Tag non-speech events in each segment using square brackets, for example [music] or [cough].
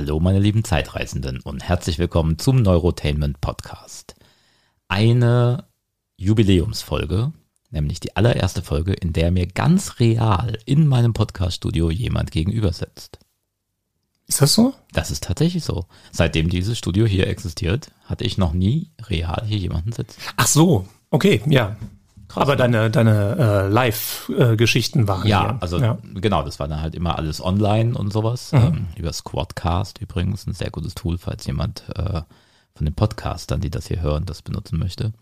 Hallo, meine lieben Zeitreisenden und herzlich willkommen zum Neurotainment Podcast. Eine Jubiläumsfolge, nämlich die allererste Folge, in der mir ganz real in meinem Podcaststudio jemand gegenüber sitzt. Ist das so? Das ist tatsächlich so. Seitdem dieses Studio hier existiert, hatte ich noch nie real hier jemanden sitzen. Ach so, okay, ja. Krass, Aber deine, deine äh, Live-Geschichten waren Ja, hier. also ja. genau, das war dann halt immer alles online und sowas. Mhm. Ähm, über Squadcast übrigens, ein sehr gutes Tool, falls jemand äh, von den Podcastern, die das hier hören, das benutzen möchte.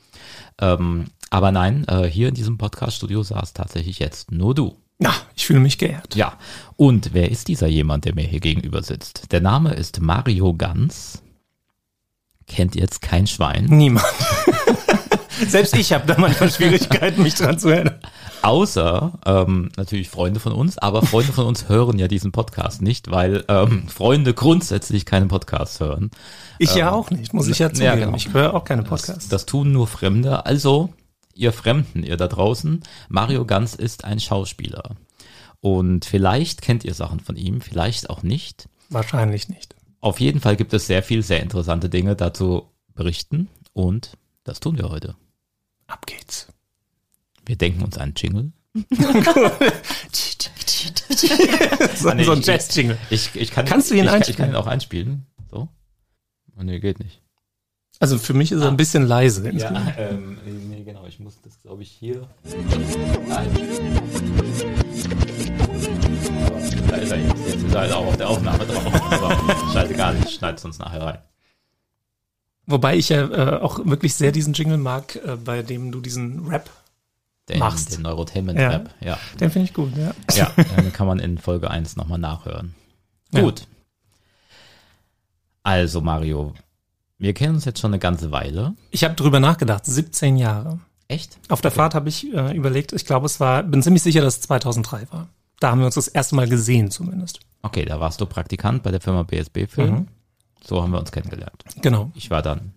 Ähm, aber nein, äh, hier in diesem Podcast-Studio saß tatsächlich jetzt nur du. Na, ich fühle mich geehrt. Ja, und wer ist dieser jemand, der mir hier gegenüber sitzt? Der Name ist Mario Ganz. Kennt jetzt kein Schwein. Niemand. [laughs] Selbst ich habe da manchmal Schwierigkeiten, mich dran zu erinnern. Außer ähm, natürlich Freunde von uns, aber Freunde von uns hören ja diesen Podcast nicht, weil ähm, Freunde grundsätzlich keinen Podcast hören. Ich ja auch nicht, muss ich ja zugeben. ja, genau. Ich höre auch keine Das, Podcasts. das tun nur Fremde. Also, ihr Fremden, ihr da draußen, Mario Ganz ist ein Schauspieler. Und vielleicht kennt ihr Sachen von ihm, vielleicht auch nicht. Wahrscheinlich nicht. Auf jeden Fall gibt es sehr viel, sehr interessante Dinge dazu berichten und das tun wir heute. Ab geht's. Wir denken uns einen Jingle. so, Ah, nee, so ein ich- Jazz-Jingle. Ich, ich kann, Kannst du ihn ich, kann- Ich einspielen? kann ihn auch einspielen. So. Oh, nee, geht nicht. Also für mich ist er ein bisschen leise. Ja, ähm, nee, genau. Ich muss das, glaube ich, hier. Nein. Da ist er jetzt. Jetzt ist er halt auch auf der Aufnahme drauf. Aber scheißegal, ich schneide es uns nachher rein. Wobei ich ja äh, auch wirklich sehr diesen Jingle mag, äh, bei dem du diesen Rap, Den, Machst. den Neurotainment Ja. Rap. Ja. den finde ich gut, ja. Ja, [laughs] den kann man in Folge 1 nochmal nachhören. Ja. Gut. Also, Mario, wir kennen uns jetzt schon eine ganze Weile. Ich habe drüber nachgedacht, 17 Jahre. Echt? Auf der Fahrt habe ich äh, überlegt, ich glaube, es war, bin ziemlich sicher, dass es 2003 war. Da haben wir uns das erste Mal gesehen zumindest. Okay, da warst du Praktikant bei der Firma BSB Film. Mhm. So haben wir uns kennengelernt. Genau. Ich war dann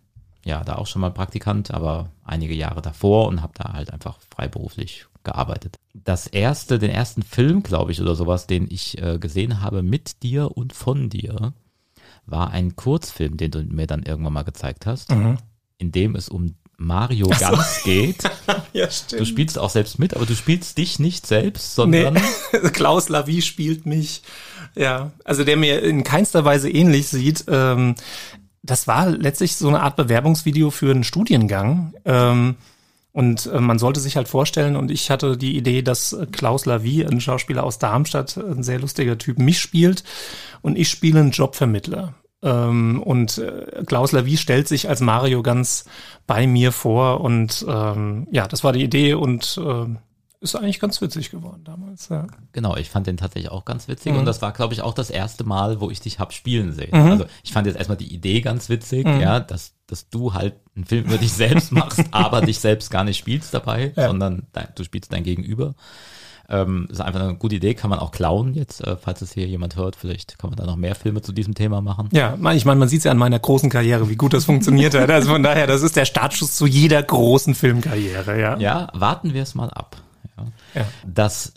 ja da auch schon mal Praktikant, aber einige Jahre davor und habe da halt einfach freiberuflich gearbeitet. Das erste, den ersten Film, glaube ich, oder sowas, den ich äh, gesehen habe mit dir und von dir, war ein Kurzfilm, den du mir dann irgendwann mal gezeigt hast, Mhm. in dem es um Mario Ganz geht. [laughs] Ja, Du stimmt. spielst auch selbst mit, aber du spielst dich nicht selbst, sondern Nee. [laughs] Klaus Lavie spielt mich. Ja, also der mir in keinster Weise ähnlich sieht. Ähm, das war letztlich so eine Art Bewerbungsvideo für einen Studiengang. Ähm, und äh, man sollte sich halt vorstellen, und ich hatte die Idee, dass Klaus Lavie, ein Schauspieler aus Darmstadt, ein sehr lustiger Typ, mich spielt und ich spiele einen Jobvermittler. Ähm, und äh, Klaus Lavie stellt sich als Mario ganz bei mir vor und ähm, ja, das war die Idee und ähm, ist eigentlich ganz witzig geworden damals. Ja. Genau, ich fand den tatsächlich auch ganz witzig Mhm. und das war, glaube ich, auch das erste Mal, wo ich dich hab spielen sehen. Also ich fand jetzt erstmal die Idee ganz witzig, Mhm. ja, dass, dass du halt einen Film über dich selbst machst, [laughs] aber dich selbst gar nicht spielst dabei, Ja. sondern dein, du spielst dein Gegenüber. Ähm, ist einfach eine gute Idee, kann man auch klauen jetzt, äh, falls es hier jemand hört. Vielleicht kann man da noch mehr Filme zu diesem Thema machen. Ja, ich meine, man sieht ja an meiner großen Karriere, wie gut das funktioniert hat. Also von daher, das ist der Startschuss zu jeder großen Filmkarriere, ja. Ja, warten wir es mal ab. Ja. Ja. Das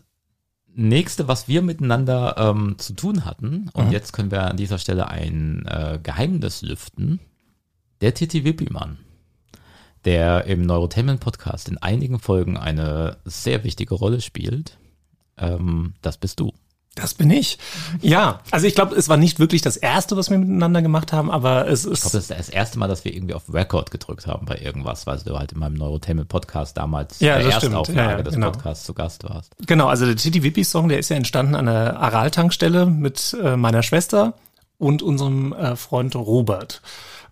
nächste, was wir miteinander ähm, zu tun hatten, und Mhm. jetzt können wir an dieser Stelle ein äh, Geheimnis lüften, der Titi Wippimann, der im Neurotainment Podcast in einigen Folgen eine sehr wichtige Rolle spielt, ähm, das bist du. Das bin ich. Ja, also ich glaube, es war nicht wirklich das erste, was wir miteinander gemacht haben, aber es Ich glaube, ist das ist das erste Mal, dass wir irgendwie auf Record gedrückt haben bei irgendwas, weil du halt in meinem Neurotainment Podcast damals Ja, der stimmt. Erstauflage Ja, ja, des genau. Podcasts zu Gast warst. genau, also der Titty Wippi Song, der ist ja entstanden an der Aral-Tankstelle mit äh, meiner Schwester und unserem äh, Freund Robert.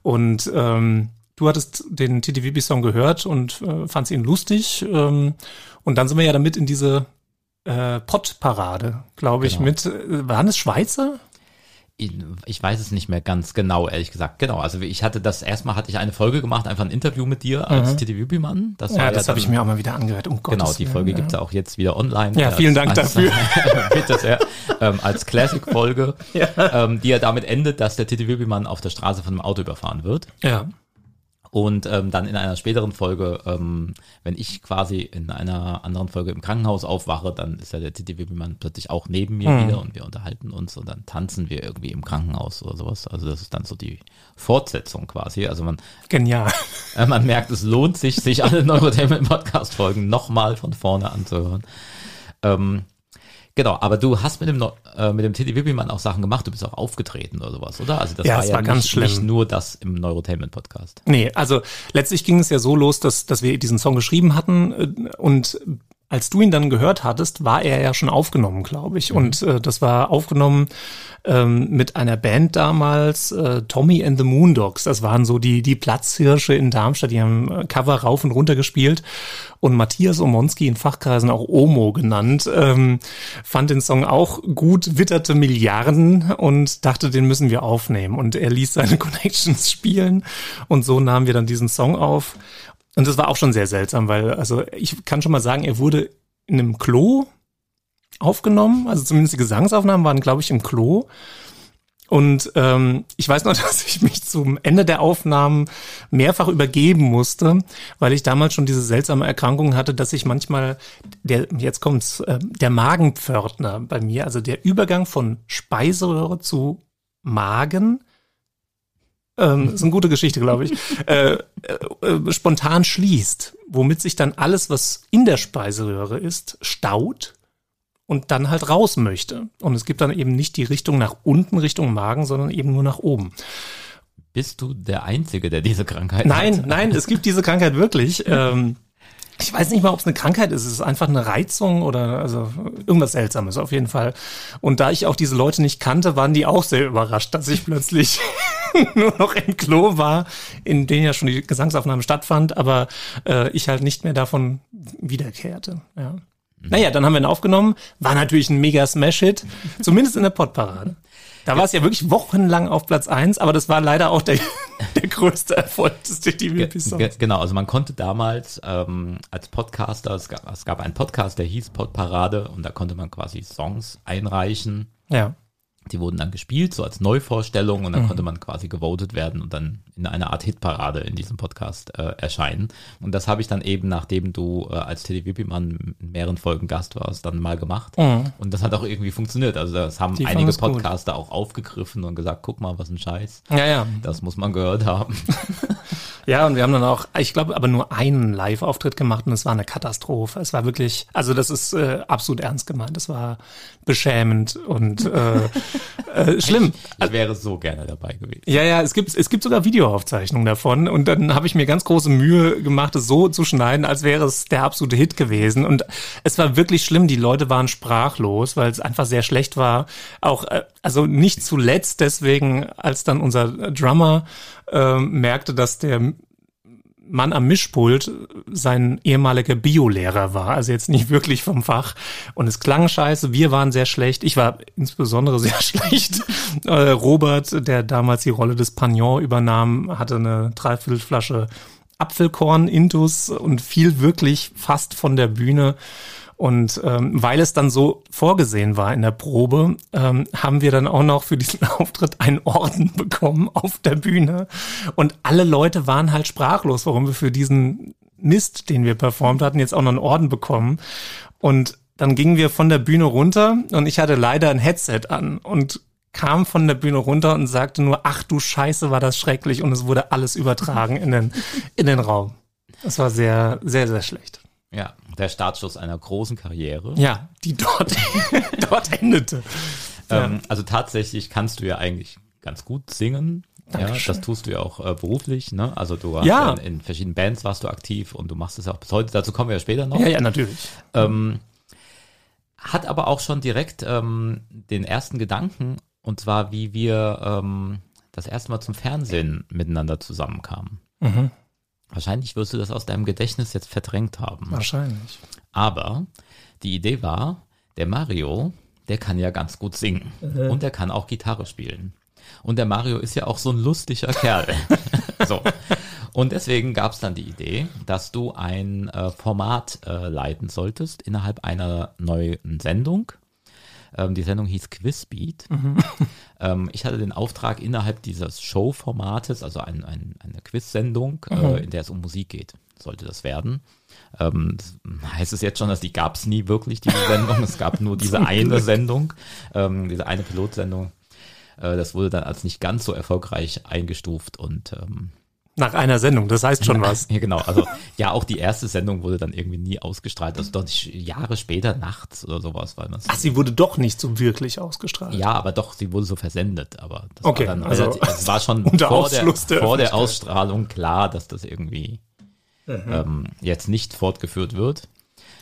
Und ähm, du hattest den Titty Wippi Song gehört und äh, fandst ihn lustig. Ähm, und dann sind wir ja damit in diese äh, Pott-Parade, glaube ich, Genau. mit, äh, waren es Schweizer? ich weiß es nicht mehr ganz genau, ehrlich gesagt. Genau, also ich hatte das, erstmal hatte ich eine Folge gemacht, einfach ein Interview mit dir als Titi Wübimann. Das Mhm. Ja, war das habe ich mir auch mal wieder angehört. Um Genau, Gottes die Willen, Folge ja. gibt's auch jetzt wieder online. Ja, vielen Dank als, dafür. [laughs] Bitte sehr. Ähm, als Classic-Folge, [laughs] ähm, die ja damit endet, dass der Titi Wübimann auf der Straße von einem Auto überfahren wird. Ja. Und ähm, dann in einer späteren Folge, ähm, wenn ich quasi in einer anderen Folge im Krankenhaus aufwache, dann ist ja der Titi Wippelmann plötzlich auch neben mir Mhm. wieder und wir unterhalten uns und dann tanzen wir irgendwie im Krankenhaus oder sowas. Also das ist dann so die Fortsetzung quasi. Also man, Genial. [laughs] äh, man merkt, es lohnt sich, sich alle Neurotainment Podcast Folgen nochmal von vorne anzuhören. Ähm, genau, aber du hast mit dem, äh, mit dem Titi Wippelmann auch Sachen gemacht, du bist auch aufgetreten oder sowas, oder? Also das Ja, war ja war ganz nicht, schlimm. nicht nur das im Neurotainment Podcast. Nee, also letztlich ging es ja so los, dass, dass wir diesen Song geschrieben hatten äh, und als du ihn dann gehört hattest, war er ja schon aufgenommen, glaube ich. Und äh, das war aufgenommen ähm, mit einer Band damals, äh, Tommy and the Moondogs. Das waren so die, die Platzhirsche in Darmstadt, die haben äh, Cover rauf und runter gespielt. Und Matthias Omonski in Fachkreisen auch Omo genannt, ähm, fand den Song auch gut, witterte Milliarden und dachte, den müssen wir aufnehmen. Und er ließ seine [laughs] Connections spielen und so nahmen wir dann diesen Song auf. Und das war auch schon sehr seltsam, weil, also ich kann schon mal sagen, er wurde in einem Klo aufgenommen, also zumindest die Gesangsaufnahmen waren, glaube ich, im Klo. Und ähm, ich weiß noch, [laughs] dass ich mich zum Ende der Aufnahmen mehrfach übergeben musste, weil ich damals schon diese seltsame Erkrankung hatte, dass ich manchmal, der, jetzt kommt's, äh, der Magenpförtner bei mir, also der Übergang von Speiseröhre zu Magen, ähm, ist eine gute Geschichte, glaube ich, äh, [laughs] äh, äh, spontan schließt, womit sich dann alles, was in der Speiseröhre ist, staut und dann halt raus möchte. Und es gibt dann eben nicht die Richtung nach unten, Richtung Magen, sondern eben nur nach oben. Bist du der Einzige, der diese Krankheit Nein, hat? nein, es gibt diese Krankheit wirklich. [laughs] Ähm, ich weiß nicht mal, ob es eine Krankheit ist. Es ist einfach eine Reizung oder also irgendwas Seltsames auf jeden Fall. Und da ich auch diese Leute nicht kannte, waren die auch sehr überrascht, dass ich plötzlich [laughs] nur noch im Klo war, in dem ja schon die Gesangsaufnahme stattfand, aber äh, ich halt nicht mehr davon wiederkehrte. Ja. Naja, dann haben wir ihn aufgenommen. War natürlich ein mega Smash-Hit, zumindest in der Podparade. Da war es ja wirklich wochenlang auf Platz eins, aber das war leider auch der, [laughs] der größte Erfolg des TTV-Songs. ge genau, also man konnte damals ähm, als Podcaster, es gab, es gab einen Podcast, der hieß Podparade und da konnte man quasi Songs einreichen. Ja. Die wurden dann gespielt, so als Neuvorstellung und dann konnte man quasi gewotet werden und dann in einer Art Hitparade in diesem Podcast äh, erscheinen. Und das habe ich dann eben, nachdem du äh, als TDWP-Mann in mehreren Folgen Gast warst, dann mal gemacht. Und das hat auch irgendwie funktioniert. Also das haben Die einige es gut. Podcaster auch aufgegriffen und gesagt, guck mal, was ein Scheiß. Ja, ja. Das muss man gehört haben. [laughs] Ja, und wir haben dann auch, ich glaube, aber nur einen Live-Auftritt gemacht und es war eine Katastrophe. Es war wirklich, also das ist äh, absolut ernst gemeint. Es war beschämend und äh, [laughs] äh, schlimm. Ich wäre so gerne dabei gewesen. Ja, ja, es gibt, es gibt sogar Videoaufzeichnungen davon und dann habe ich mir ganz große Mühe gemacht, es so zu schneiden, als wäre es der absolute Hit gewesen. Und es war wirklich schlimm, die Leute waren sprachlos, weil es einfach sehr schlecht war. Auch, äh, also nicht zuletzt deswegen, als dann unser Drummer äh, merkte, dass der Mann am Mischpult sein ehemaliger Biolehrer war, also jetzt nicht wirklich vom Fach. Und es klang scheiße, wir waren sehr schlecht, ich war insbesondere sehr [laughs] schlecht. Äh, Robert, der damals die Rolle des Pagnon übernahm, hatte eine Dreiviertelflasche Apfelkorn intus und fiel wirklich fast von der Bühne. Und ähm, weil es dann so vorgesehen war in der Probe, ähm, haben wir dann auch noch für diesen [laughs] Auftritt einen Orden bekommen auf der Bühne. Und alle Leute waren halt sprachlos, warum wir für diesen Mist, den wir performt hatten, jetzt auch noch einen Orden bekommen. Und dann gingen wir von der Bühne runter und ich hatte leider ein Headset an und kam von der Bühne runter und sagte nur, ach du Scheiße, war das schrecklich und es wurde alles übertragen in den, in den Raum. Das war sehr, sehr, sehr schlecht. Ja, der Startschuss einer großen Karriere. Ja, die dort, [laughs] dort endete. Ähm, also tatsächlich kannst du ja eigentlich ganz gut singen. Ja, Dankeschön. das tust du ja auch äh, beruflich, ne? Also du hast Ja. ja. in, in verschiedenen Bands warst du aktiv und du machst es auch bis heute. Dazu kommen wir ja später noch. Ja, ja, natürlich. Ähm, hat aber auch schon direkt ähm, den ersten Gedanken, und zwar wie wir ähm, das erste Mal zum Fernsehen miteinander zusammenkamen. Mhm. Wahrscheinlich wirst du das aus deinem Gedächtnis jetzt verdrängt haben. Wahrscheinlich. Aber die Idee war, der Mario, der kann ja ganz gut singen und der kann auch Gitarre spielen. Und der Mario ist ja auch so ein lustiger Kerl. [laughs] so. Und deswegen gab es dann die Idee, dass du ein äh, Format äh, leiten solltest innerhalb einer neuen Sendung. Ähm, die Sendung hieß Quizbeat. Mhm. [laughs] Ähm, ich hatte den Auftrag innerhalb dieses Show-Formates, also ein, ein, eine Quiz-Sendung, Mhm. äh, in der es um Musik geht, sollte das werden. Ähm, das heißt es jetzt schon, dass die gab es nie wirklich, diese [laughs] Sendung. es gab nur diese eine Sendung, ähm, diese eine Pilotsendung. Äh, das wurde dann als nicht ganz so erfolgreich eingestuft und ähm, Nach einer Sendung, das heißt schon was. ja, [laughs] genau. Also ja, auch die erste Sendung wurde dann irgendwie nie ausgestrahlt. Also doch nicht Jahre später nachts oder sowas war das. Ach, sie wurde doch nicht so wirklich ausgestrahlt. Ja, aber doch, sie wurde so versendet. Aber das Okay, war dann also relativ, es war schon [laughs] unter vor, der, der vor der. Ausstrahlung klar, dass das irgendwie ähm, jetzt nicht fortgeführt wird.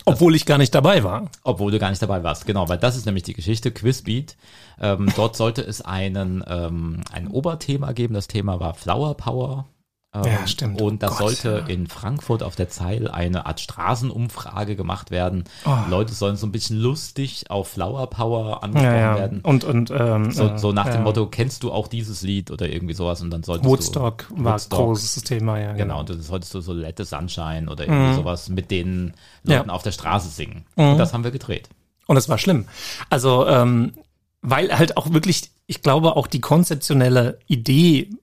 Obwohl ich gar nicht dabei war. Obwohl du gar nicht dabei warst, genau, weil das ist nämlich die Geschichte, Quizbeat. Ähm, dort sollte es einen, ähm, ein Oberthema geben, das Thema war Flower Power. Ähm, Ja, stimmt. Und Oh Gott, sollte ja. in Frankfurt auf der Zeil eine Art Straßenumfrage gemacht werden. Oh. Leute sollen so ein bisschen lustig auf Flower Power angesprochen Ja, ja. werden. Und, und, ähm, So, äh, so nach dem ja. Motto, kennst du auch dieses Lied oder irgendwie sowas und dann solltest Woodstock du war Woodstock, großes Thema, ja. Genau, und dann solltest du so Let the Sunshine oder irgendwie sowas mit den Leuten Mhm. Auf der Straße singen. Mhm. Und das haben wir gedreht. Und es war schlimm. Also, ähm, weil halt auch wirklich, ich glaube, auch die konzeptionelle Idee äh,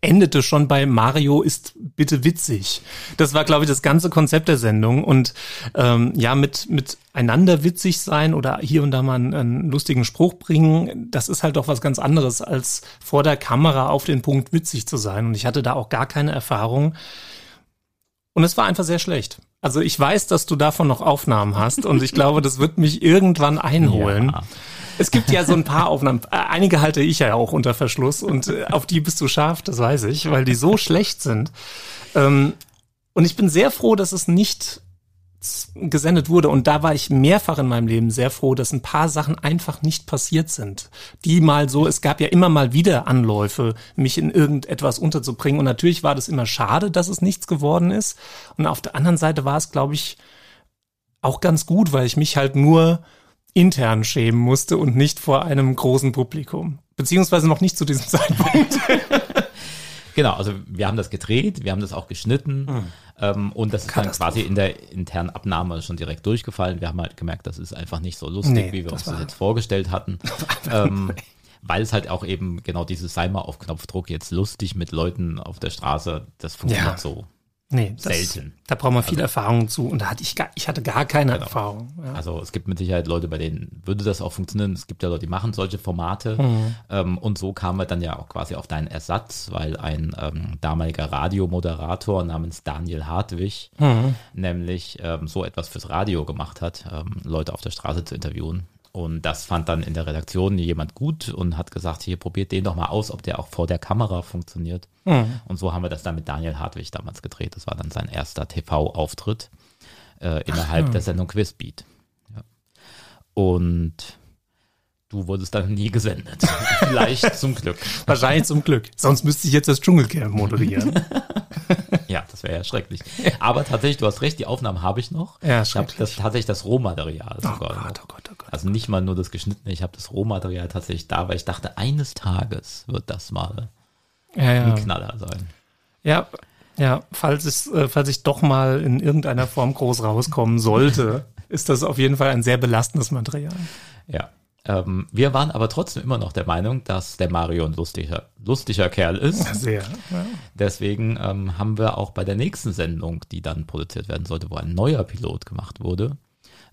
endete schon bei Mario ist bitte witzig. Das war, glaube ich, das ganze Konzept der Sendung. Und ähm, ja, mit, mit einander witzig sein oder hier und da mal einen, einen lustigen Spruch bringen, das ist halt doch was ganz anderes, als vor der Kamera auf den Punkt witzig zu sein. Und ich hatte da auch gar keine Erfahrung. Und es war einfach sehr schlecht. Also ich weiß, dass du davon noch Aufnahmen hast und ich glaube, das wird mich irgendwann einholen. Ja. Es gibt ja so ein paar Aufnahmen. Äh, Einige halte ich ja auch unter Verschluss und äh, auf die bist du scharf, das weiß ich, weil die so schlecht sind. Ähm, und ich bin sehr froh, dass es nicht gesendet wurde. Und da war ich mehrfach in meinem Leben sehr froh, dass ein paar Sachen einfach nicht passiert sind. Die mal so, es gab ja immer mal wieder Anläufe, mich in irgendetwas unterzubringen. Und natürlich war das immer schade, dass es nichts geworden ist. Und auf der anderen Seite war es, glaube ich, auch ganz gut, weil ich mich halt nur intern schämen musste und nicht vor einem großen Publikum. Beziehungsweise noch nicht zu diesem [laughs] Zeitpunkt. Genau, also wir haben das gedreht, wir haben das auch geschnitten ähm, und das ist dann quasi in der internen Abnahme schon direkt durchgefallen. Wir haben halt gemerkt, das ist einfach nicht so lustig, Nee, wie wir das uns das war- jetzt vorgestellt hatten. [laughs] ähm, weil es halt auch eben genau dieses sei mal auf Knopfdruck jetzt lustig mit Leuten auf der Straße, das funktioniert Ja. so. Nee, das, Selten. Da braucht man viel Erfahrung zu und da hatte ich gar, ich hatte gar keine Erfahrung. Ja. Also es gibt mit Sicherheit Leute, bei denen würde das auch funktionieren. Es gibt ja Leute, die machen solche Formate. Mhm. Ähm, und so kamen wir dann ja auch quasi auf deinen Ersatz, weil ein ähm, damaliger Radiomoderator namens Daniel Hartwig Mhm. nämlich ähm, so etwas fürs Radio gemacht hat, ähm, Leute auf der Straße zu interviewen. Und das fand dann in der Redaktion jemand gut und hat gesagt, hier probiert den doch mal aus, ob der auch vor der Kamera funktioniert. Mhm. Und so haben wir das dann mit Daniel Hartwig damals gedreht. Das war dann sein erster TV-Auftritt äh, innerhalb der Sendung Quizbeat. Ja. Und du wurdest dann nie gesendet. [laughs] Vielleicht zum Glück. Wahrscheinlich zum Glück. Sonst müsste ich jetzt das Dschungelcamp moderieren. [laughs] Ja, das wäre ja schrecklich. Aber tatsächlich, du hast recht, die Aufnahmen habe ich noch. Ja, ich habe schrecklich. das tatsächlich das Rohmaterial Oh sogar. Gott, oh Gott, oh Gott. Also nicht mal nur das geschnittene, ich habe das Rohmaterial tatsächlich da, weil ich dachte, eines Tages wird das mal Ja, ein ja. Knaller sein. Ja, ja, falls es, äh, falls ich doch mal in irgendeiner Form groß rauskommen sollte, [laughs] ist das auf jeden Fall ein sehr belastendes Material. Ja. Ähm, wir waren aber trotzdem immer noch der Meinung, dass der Mario ein lustiger, lustiger Kerl ist. [laughs] Sehr. Ja. Deswegen ähm, haben wir auch bei der nächsten Sendung, die dann produziert werden sollte, wo ein neuer Pilot gemacht wurde,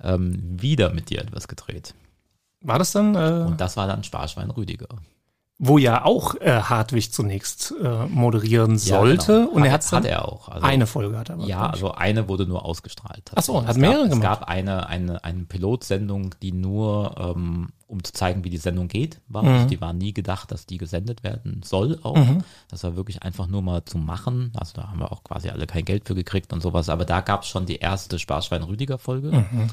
ähm, wieder mit dir etwas gedreht. War das dann, äh, Und das war dann Sparschwein Rüdiger. Wo ja auch äh, Hartwig zunächst äh, moderieren sollte? Ja, genau. Und er hat, hat's dann hat er auch. Also, eine Folge hat er aber. Ja, also eine wurde nur ausgestrahlt. Ach so, tatsächlich. hat es mehrere gab, Es gemacht. gab eine, eine, eine Pilotsendung, die nur, ähm, um zu zeigen, wie die Sendung geht, war. Mhm. Die war nie gedacht, dass die gesendet werden soll auch. Das war wirklich einfach nur mal zu machen. Also da haben wir auch quasi alle kein Geld für gekriegt und sowas. Aber da gab es schon die erste Sparschwein-Rüdiger-Folge Mhm.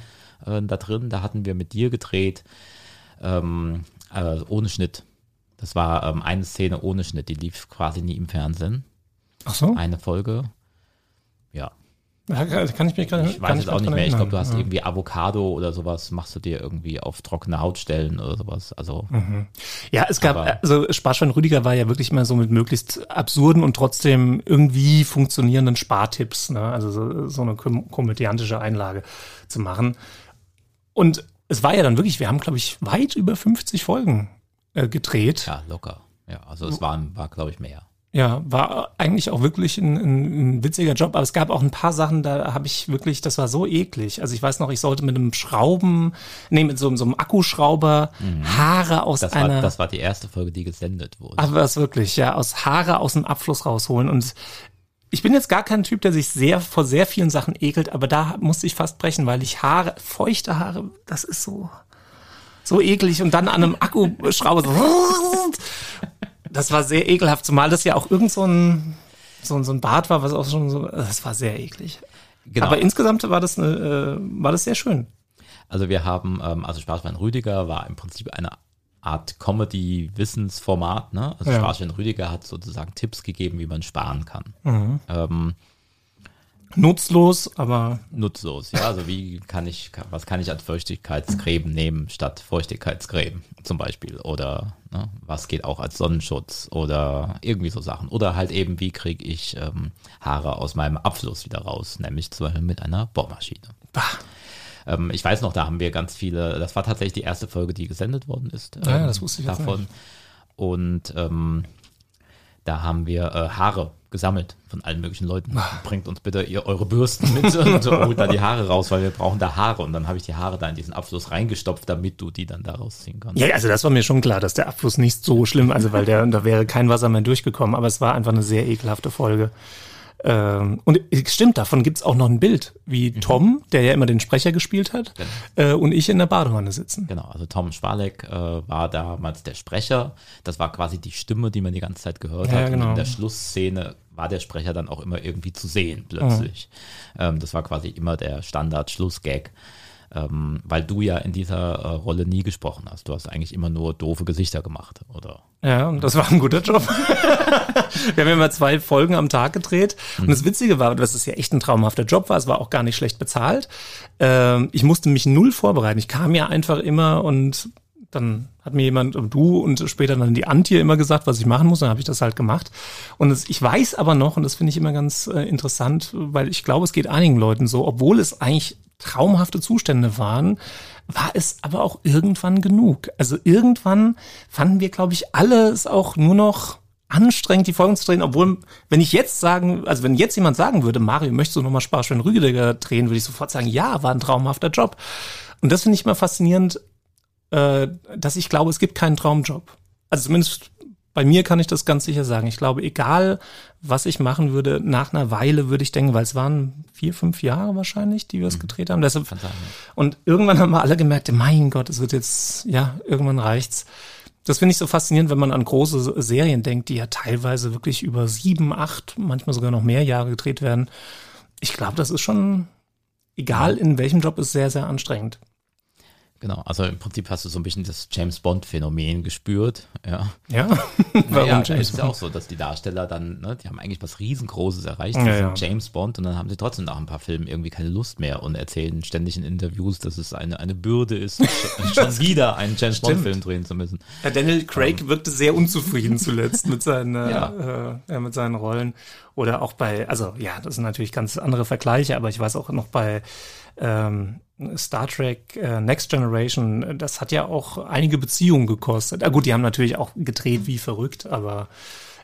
äh, da drin. Da hatten wir mit dir gedreht, ähm, äh, ohne Schnitt. Das war ähm, eine Szene ohne Schnitt, die lief quasi nie im Fernsehen. Ach so? Eine Folge. Ja, Ja, kann ich mir gerade ich weiß jetzt auch nicht mehr. Ich glaube, du hast irgendwie Avocado oder sowas, machst du dir irgendwie auf trockene Haut stellen oder sowas. Also, Ja, es gab, also Sparschwein Rüdiger war ja wirklich immer so mit möglichst absurden und trotzdem irgendwie funktionierenden Spartipps, ne? also so, so eine kom komödiantische Einlage zu machen. Und es war ja dann wirklich, wir haben, glaube ich, weit über 50 Folgen äh, gedreht. Ja, locker. Ja, also es waren, war, glaube ich, mehr. Ja, war eigentlich auch wirklich ein, ein, ein witziger Job, aber es gab auch ein paar Sachen, da habe ich wirklich, das war so eklig. Also ich weiß noch, ich sollte mit einem Schrauben, nee, mit so, so einem Akkuschrauber mhm. Haare aus das einer. War, das war die erste Folge, die gesendet wurde. Ach, was wirklich, ja, aus Haare aus dem Abfluss rausholen. Und ich bin jetzt gar kein Typ, der sich sehr vor sehr vielen Sachen ekelt, aber da musste ich fast brechen, weil ich Haare, feuchte Haare, das ist so, so eklig und dann an einem Akkuschrauber so, [laughs] das war sehr ekelhaft, zumal das ja auch irgend so ein, so, so ein Bad war, was auch schon so, das war sehr eklig. Genau. Aber insgesamt war das, eine, äh, war das sehr schön. Also wir haben, ähm, also Sparschwein Rüdiger war im Prinzip eine Art Comedy-Wissensformat. Ne? Also ja. Sparschwein Rüdiger hat sozusagen Tipps gegeben, wie man sparen kann. Mhm. Ähm, Nutzlos, aber. Nutzlos, ja. Also wie kann ich, was kann ich als Feuchtigkeitscreme nehmen statt Feuchtigkeitscreme zum Beispiel? Oder ne, was geht auch als Sonnenschutz oder irgendwie so Sachen. Oder halt eben, wie kriege ich ähm, Haare aus meinem Abfluss wieder raus, nämlich zum Beispiel mit einer Bohrmaschine. Ähm, ich weiß noch, da haben wir ganz viele, das war tatsächlich die erste Folge, die gesendet worden ist. Ähm, ja, das wusste ich davon. Und ähm, da haben wir äh, Haare gesammelt von allen möglichen Leuten. Ah. Bringt uns bitte ihr eure Bürsten mit und [laughs] holt da die Haare raus, weil wir brauchen da Haare. Und dann habe ich die Haare da in diesen Abfluss reingestopft, damit du die dann da rausziehen kannst. Ja, also das war mir schon klar, dass der Abfluss nicht so schlimm, also weil der, da wäre kein Wasser mehr durchgekommen, aber es war einfach eine sehr ekelhafte Folge. Ähm, und stimmt, davon gibt's auch noch ein Bild, wie mhm. Tom, der ja immer den Sprecher gespielt hat, genau. äh, und ich in der Badewanne sitzen. Genau, also Tom Schwalek äh, war damals der Sprecher. Das war quasi die Stimme, die man die ganze Zeit gehört ja, hat. Genau. Und in der Schlussszene war der Sprecher dann auch immer irgendwie zu sehen, plötzlich. Mhm. Ähm, das war quasi immer der Standard-Schlussgag ähm, weil du ja in dieser äh, Rolle nie gesprochen hast. Du hast eigentlich immer nur doofe Gesichter gemacht, oder? Ja, und das war ein guter Job. [laughs] Wir haben immer zwei Folgen am Tag gedreht. Und mhm. das Witzige war, dass es ja echt ein traumhafter Job war. Es war auch gar nicht schlecht bezahlt. Ähm, ich musste mich null vorbereiten. Ich kam ja einfach immer und dann hat mir jemand, du und später dann die Antje immer gesagt, was ich machen muss, dann habe ich das halt gemacht. Und ich weiß aber noch, und das finde ich immer ganz äh, interessant, weil ich glaube, es geht einigen Leuten so, obwohl es eigentlich traumhafte Zustände waren, war es aber auch irgendwann genug. Also irgendwann fanden wir, glaube ich, alle es auch nur noch anstrengend, die Folgen zu drehen, obwohl, wenn ich jetzt sagen, also wenn jetzt jemand sagen würde, Mario, möchtest du nochmal Sparschwein Rüdiger drehen, würde ich sofort sagen, ja, war ein traumhafter Job. Und das finde ich immer faszinierend, äh, dass ich glaube, es gibt keinen Traumjob. Also zumindest bei mir kann ich das ganz sicher sagen. Ich glaube, egal was ich machen würde, nach einer Weile würde ich denken, weil es waren vier, fünf Jahre wahrscheinlich, die wir es mhm. gedreht haben. Deshalb. Und irgendwann haben wir alle gemerkt, mein Gott, es wird jetzt, ja, irgendwann reicht's. Das finde ich so faszinierend, wenn man an große Serien denkt, die ja teilweise wirklich über sieben, acht, manchmal sogar noch mehr Jahre gedreht werden. Ich glaube, das ist schon, egal in welchem Job, ist sehr, sehr anstrengend. Genau, also im Prinzip hast du so ein bisschen das James Bond-Phänomen gespürt. Ja, ja? [laughs] warum naja, James ist ja auch so, dass die Darsteller dann, ne, die haben eigentlich was Riesengroßes erreicht, ja, ja. James Bond, und dann haben sie trotzdem nach ein paar Filmen irgendwie keine Lust mehr und erzählen ständig in Interviews, dass es eine, eine Bürde ist, [laughs] schon wieder einen James Bond-Film drehen zu müssen. Ja, Daniel Craig ähm. wirkte sehr unzufrieden zuletzt mit seinen, [laughs] ja. äh, mit seinen Rollen. Oder auch bei, also ja, das sind natürlich ganz andere Vergleiche, aber ich weiß auch noch bei ähm, Star Trek äh, Next Generation, das hat ja auch einige Beziehungen gekostet. Ah, gut, die haben natürlich auch gedreht wie verrückt, aber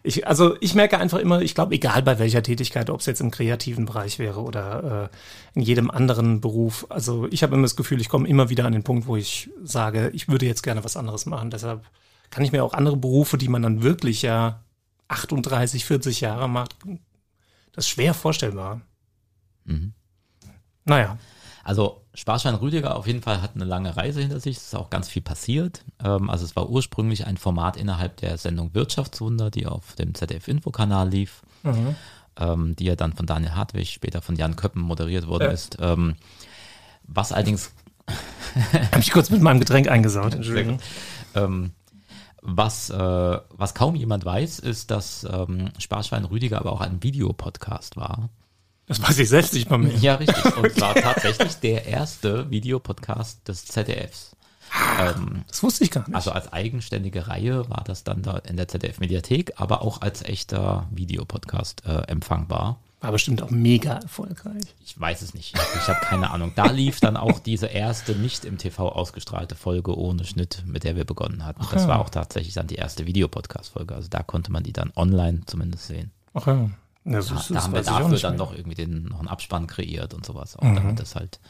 ich, also ich merke einfach immer, ich glaube, egal bei welcher Tätigkeit, ob es jetzt im kreativen Bereich wäre oder äh, in jedem anderen Beruf, also ich habe immer das Gefühl, ich komme immer wieder an den Punkt, wo ich sage, ich würde jetzt gerne was anderes machen. Deshalb kann ich mir auch andere Berufe, die man dann wirklich ja 38, 40 Jahre macht, das ist schwer vorstellbar. Mhm. Naja. Also Sparschwein Rüdiger auf jeden Fall hat eine lange Reise hinter sich. Es ist auch ganz viel passiert. Ähm, also es war ursprünglich ein Format innerhalb der Sendung Wirtschaftswunder, die auf dem ZDF-Infokanal lief, mhm. ähm, die ja dann von Daniel Hartwig, später von Jan Köppen moderiert worden äh. ist. Ähm, was allerdings... [laughs] Habe ich kurz mit meinem Getränk eingesaut, Entschuldigung. Was, äh, was kaum jemand weiß, ist, dass ähm, Sparschwein Rüdiger aber auch ein Videopodcast war. Das weiß ich selbst nicht mal mehr. Ja, richtig. Und [laughs] war tatsächlich der erste Videopodcast des ZDFs. Ähm, das wusste ich gar nicht. Also als eigenständige Reihe war das dann da in der ZDF-Mediathek, aber auch als echter Videopodcast äh, empfangbar. War bestimmt auch mega erfolgreich. Ich weiß es nicht. Ich habe keine Ahnung. Da lief dann auch diese erste nicht im TV ausgestrahlte Folge ohne Schnitt, mit der wir begonnen hatten. Ach das ja. war auch tatsächlich dann die erste Videopodcast-Folge. Also da konnte man die dann online zumindest sehen. Ach ja. Da, ist- da das haben wir dafür dann noch irgendwie den, noch einen Abspann kreiert und sowas, auch Mhm. damit das halt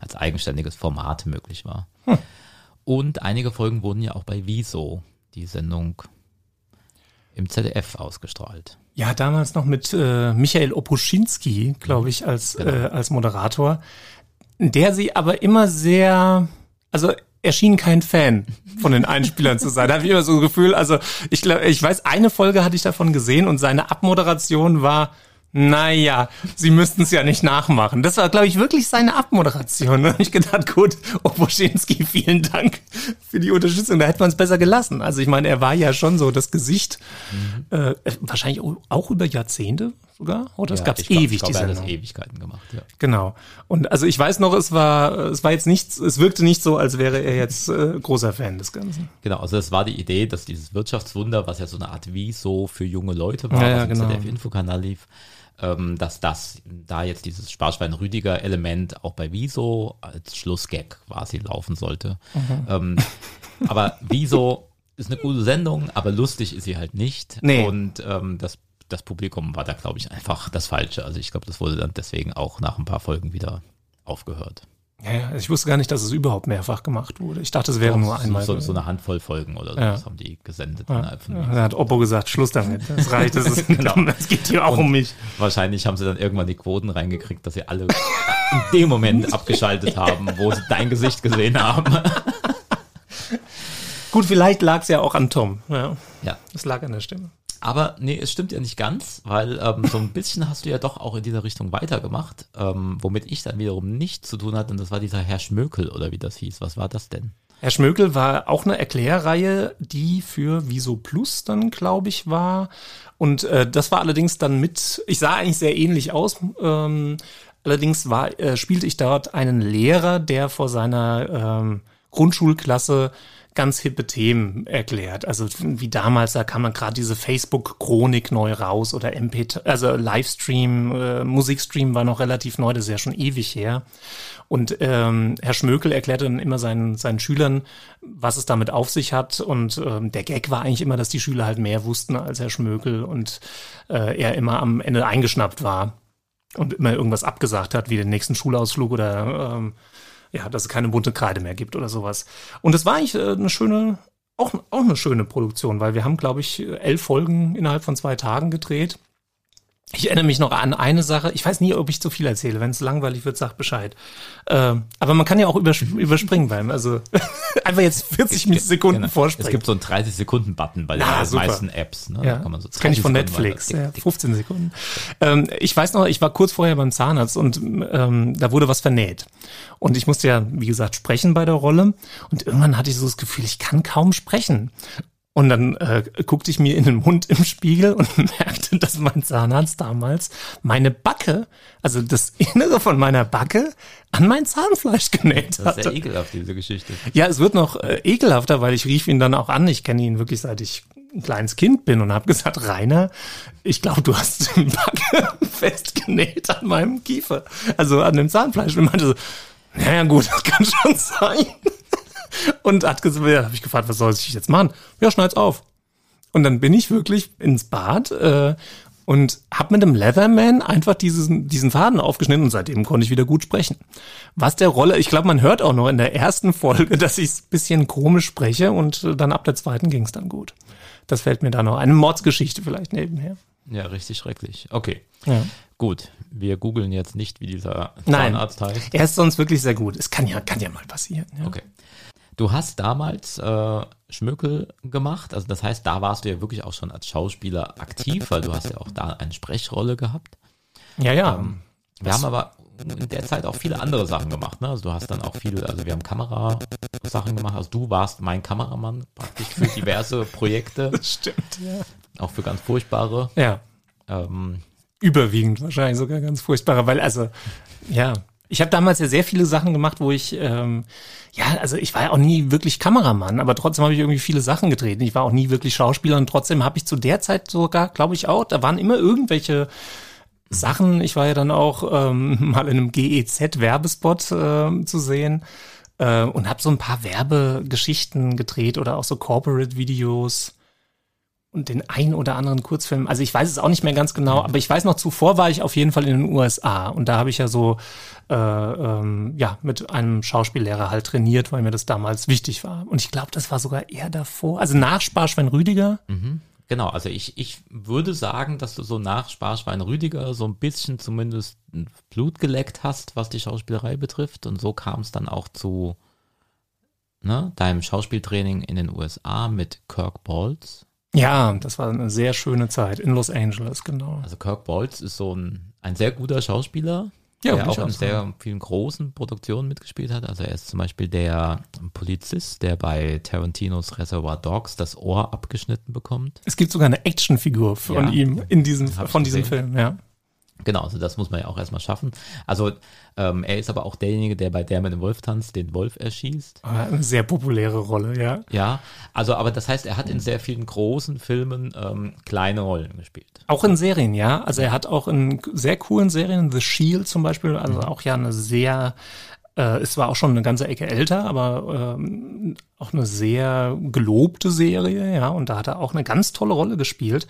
als eigenständiges Format möglich war. Hm. Und einige Folgen wurden ja auch bei Wieso, die Sendung im ZDF ausgestrahlt. Ja, damals noch mit äh, Michael Oposchinski, glaube ich, als, Genau. äh, als Moderator, der sie aber immer sehr, also er schien kein Fan von den Einspielern zu sein. Da habe ich immer so ein Gefühl, also ich glaube, ich weiß, eine Folge hatte ich davon gesehen und seine Abmoderation war, naja, sie müssten es ja nicht nachmachen. Das war, glaube ich, wirklich seine Abmoderation. Da habe ich gedacht, gut, Oposchinski, vielen Dank für die Unterstützung. Da hätte man es besser gelassen. Also ich meine, er war ja schon so das Gesicht, äh, wahrscheinlich auch über Jahrzehnte sogar. Oder es Ja, gab ich glaub- ewig glaub, die Sendung. Ewigkeiten gemacht, ja. Genau. Und also ich weiß noch, es war, es war jetzt nichts, es wirkte nicht so, als wäre er jetzt äh, großer Fan des Ganzen. Genau, also es war die Idee, dass dieses Wirtschaftswunder, was ja so eine Art Wieso für junge Leute war, Ja, ja, was im genau. ZDF-Infokanal lief, ähm, dass das, da jetzt dieses Sparschwein-Rüdiger-Element auch bei Wieso als Schlussgag quasi laufen sollte. Mhm. Ähm, aber Wieso ist eine gute Sendung, aber lustig ist sie halt nicht. Nee. Und ähm, das, das Publikum war da, glaube ich, einfach das Falsche. Also ich glaube, das wurde dann deswegen auch nach ein paar Folgen wieder aufgehört. Ja, ja, also ich wusste gar nicht, dass es überhaupt mehrfach gemacht wurde. Ich dachte, es wäre nur einmal. So, so eine Handvoll Folgen oder so, Ja. das haben die gesendet ja. innerhalb von Da hat Oppo gesagt, Schluss damit. Das reicht, das ist, [laughs] Genau. [laughs] es geht hier auch um mich. Wahrscheinlich haben sie dann irgendwann die Quoten reingekriegt, dass sie alle in dem Moment abgeschaltet [laughs] haben, wo sie dein Gesicht gesehen haben. Gut, vielleicht lag es ja auch an Tom. Ja, Ja. es lag an der Stimme. Aber nee, es stimmt ja nicht ganz, weil ähm, so ein bisschen hast du ja doch auch in dieser Richtung weitergemacht, ähm, womit ich dann wiederum nichts zu tun hatte. Und das war dieser Herr Schmökel oder wie das hieß. Was war das denn? Herr Schmökel war auch eine Erklärreihe, die für Viso Plus dann, glaube ich, war. Und äh, das war allerdings dann mit, ich sah eigentlich sehr ähnlich aus. Ähm, allerdings war, äh, spielte ich dort einen Lehrer, der vor seiner ähm, Grundschulklasse ganz hippe Themen erklärt. Also wie damals, da kam dann gerade diese Facebook-Chronik neu raus oder MP, also Livestream, äh, Musikstream war noch relativ neu, das ist ja schon ewig her. Und ähm, Herr Schmökel erklärte dann immer seinen, seinen Schülern, was es damit auf sich hat. Und ähm, der Gag war eigentlich immer, dass die Schüler halt mehr wussten als Herr Schmökel und äh, er immer am Ende eingeschnappt war und immer irgendwas abgesagt hat, wie den nächsten Schulausflug oder ähm, ja, dass es keine bunte Kreide mehr gibt oder sowas. Und es war eigentlich äh, eine schöne, auch, auch eine schöne Produktion, weil wir haben, glaube ich, elf Folgen innerhalb von zwei Tagen gedreht. Ich erinnere mich noch an eine Sache. Ich weiß nie, ob ich zu viel erzähle. Wenn es langweilig wird, sag Bescheid. Äh, aber man kann ja auch übers überspringen beim, also [laughs] einfach jetzt 40 Sekunden Genau. Es vorspringen. gibt so einen 30-Sekunden-Button bei den super. meisten Apps. Ne? Ja, Da kann man so das kenne ich von 30 Sekunden Netflix. Ja, tick, tick. 15 Sekunden. Ähm, ich weiß noch, ich war kurz vorher beim Zahnarzt und ähm, da wurde was vernäht. Und ich musste ja, wie gesagt, sprechen bei der Rolle. Und irgendwann hatte ich so das Gefühl, ich kann kaum sprechen. Und dann äh, guckte ich mir in den Mund im Spiegel und [laughs] merkte, dass mein Zahnarzt damals meine Backe, also das Innere von meiner Backe, an mein Zahnfleisch genäht Das ist sehr ekelhaft, diese Geschichte. Ja, es wird noch äh, ekelhafter, weil ich rief ihn dann auch an. Ich kenne ihn wirklich seit ich ein kleines Kind bin und habe gesagt, Rainer, ich glaube, du hast die Backe [laughs] festgenäht an meinem Kiefer, also an dem Zahnfleisch. Und er meinte so, naja gut, das kann schon [laughs] sein. Und hat gesagt, ja, habe ich gefragt, was soll ich jetzt machen? Ja, schneid's auf. Und dann bin ich wirklich ins Bad äh, und hab mit dem Leatherman einfach diesen, diesen Faden aufgeschnitten und seitdem konnte ich wieder gut sprechen. Was der Rolle, ich glaube, man hört auch noch in der ersten Folge, [laughs] dass ich ein bisschen komisch spreche und äh, dann ab der zweiten ging es dann gut. Das fällt mir da noch. Eine Mordsgeschichte vielleicht nebenher. Ja, richtig schrecklich. Okay. Ja. Gut, wir googeln jetzt nicht, wie dieser Nein. Zahnarzt heißt. Er ist sonst wirklich sehr gut. Es kann ja, kann ja mal passieren. Ja. Okay. Du hast damals äh, Schmökel gemacht, also das heißt, da warst du ja wirklich auch schon als Schauspieler aktiv, weil du hast ja auch da eine Sprechrolle gehabt. Ja, ja. Ähm, wir haben aber in der Zeit auch viele andere Sachen gemacht. Ne? Also du hast dann auch viele, also wir haben Kamerasachen gemacht. Also du warst mein Kameramann praktisch für diverse [laughs] Projekte, Stimmt, ja. auch für ganz furchtbare. Ja. Ähm, überwiegend wahrscheinlich sogar ganz furchtbarer, weil also ja, ich habe damals ja sehr viele Sachen gemacht, wo ich ähm, ja, also ich war ja auch nie wirklich Kameramann, aber trotzdem habe ich irgendwie viele Sachen gedreht. Ich war auch nie wirklich Schauspieler und trotzdem habe ich zu der Zeit sogar, glaube ich auch, da waren immer irgendwelche Sachen. Ich war ja dann auch ähm, [laughs] mal in einem GEZ-Werbespot äh, zu sehen äh, und habe so ein paar Werbegeschichten gedreht oder auch so Corporate-Videos und den ein oder anderen Kurzfilm. Also ich weiß es auch nicht mehr ganz genau, aber ich weiß noch, zuvor war ich auf jeden Fall in den USA und da habe ich ja so äh, ähm, ja mit einem Schauspiellehrer halt trainiert, weil mir das damals wichtig war. Und ich glaube, das war sogar eher davor, also nach Sparschwein Rüdiger. Mhm. Genau, also ich, ich würde sagen, dass du so nach Sparschwein Rüdiger so ein bisschen zumindest Blut geleckt hast, was die Schauspielerei betrifft. Und so kam es dann auch zu ne, deinem Schauspieltraining in den USA mit Kirk Balls. Ja, das war eine sehr schöne Zeit in Los Angeles, genau. Also Kirk Balls ist so ein, ein sehr guter Schauspieler, Ja, der auch in sehr vielen großen Produktionen mitgespielt hat. Also er ist zum Beispiel der Polizist, der bei Tarantinos Reservoir Dogs das Ohr abgeschnitten bekommt. Es gibt sogar eine Actionfigur von Ja. ihm in diesem, von diesem gesehen. Film, ja. Genau, also das muss man ja auch erstmal schaffen. Also ähm, er ist aber auch derjenige, der bei Der mit dem Wolf tanzt, den Wolf erschießt. Aber Eine sehr populäre Rolle, ja. Ja, also aber das heißt, er hat in sehr vielen großen Filmen ähm, kleine Rollen gespielt. Auch in Serien, ja. Also er hat auch in sehr coolen Serien, The Shield zum Beispiel, also Mhm. auch ja eine sehr, äh, es war auch schon eine ganze Ecke älter, aber ähm, auch eine sehr gelobte Serie, ja. Und da hat er auch eine ganz tolle Rolle gespielt.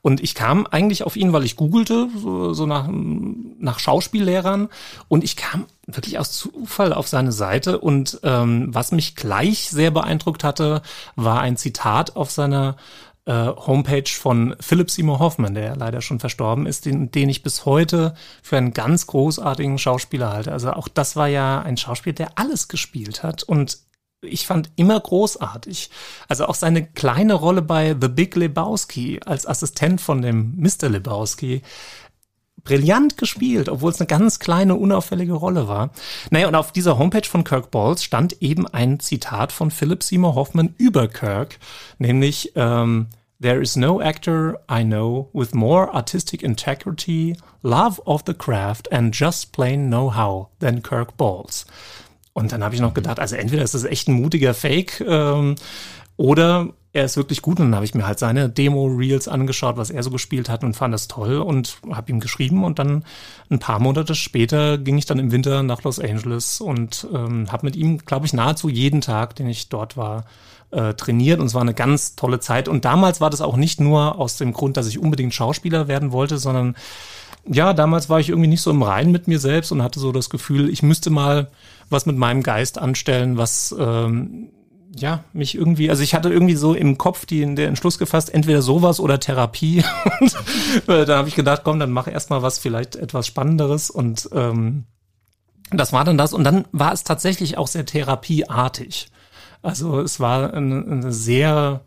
Und ich kam eigentlich auf ihn, weil ich googelte, so, so nach, nach Schauspiellehrern. Und ich kam wirklich aus Zufall auf seine Seite. Und ähm, was mich gleich sehr beeindruckt hatte, war ein Zitat auf seiner äh, Homepage von Philip Seymour Hoffman, der leider schon verstorben ist, den, den ich bis heute für einen ganz großartigen Schauspieler halte. Also auch das war ja ein Schauspieler, der alles gespielt hat und ich fand immer großartig. Also auch seine kleine Rolle bei The Big Lebowski als Assistent von dem Mr. Lebowski brillant gespielt, obwohl es eine ganz kleine, unauffällige Rolle war. Naja, und auf dieser Homepage von Kirk Balls stand eben ein Zitat von Philip Seymour Hoffman über Kirk, nämlich ähm, There is no actor I know with more artistic integrity, love of the craft and just plain know-how than Kirk Balls. Und dann habe ich noch gedacht, also entweder ist das echt ein mutiger Fake ähm, oder er ist wirklich gut. Und dann habe ich mir halt seine Demo-Reels angeschaut, was er so gespielt hat und fand das toll und habe ihm geschrieben. Und dann ein paar Monate später ging ich dann im Winter nach Los Angeles und ähm, habe mit ihm, glaube ich, nahezu jeden Tag, den ich dort war, äh, trainiert. Und es war eine ganz tolle Zeit. Und damals war das auch nicht nur aus dem Grund, dass ich unbedingt Schauspieler werden wollte, sondern ja, damals war ich irgendwie nicht so im Reinen mit mir selbst und hatte so das Gefühl, ich müsste mal was mit meinem Geist anstellen, was ähm, ja mich irgendwie, also ich hatte irgendwie so im Kopf die, den Entschluss gefasst, entweder sowas oder Therapie. [laughs] und äh, dann habe ich gedacht, komm, dann mach erstmal was vielleicht etwas Spannenderes und ähm, das war dann das. Und dann war es tatsächlich auch sehr therapieartig. Also es war eine, eine sehr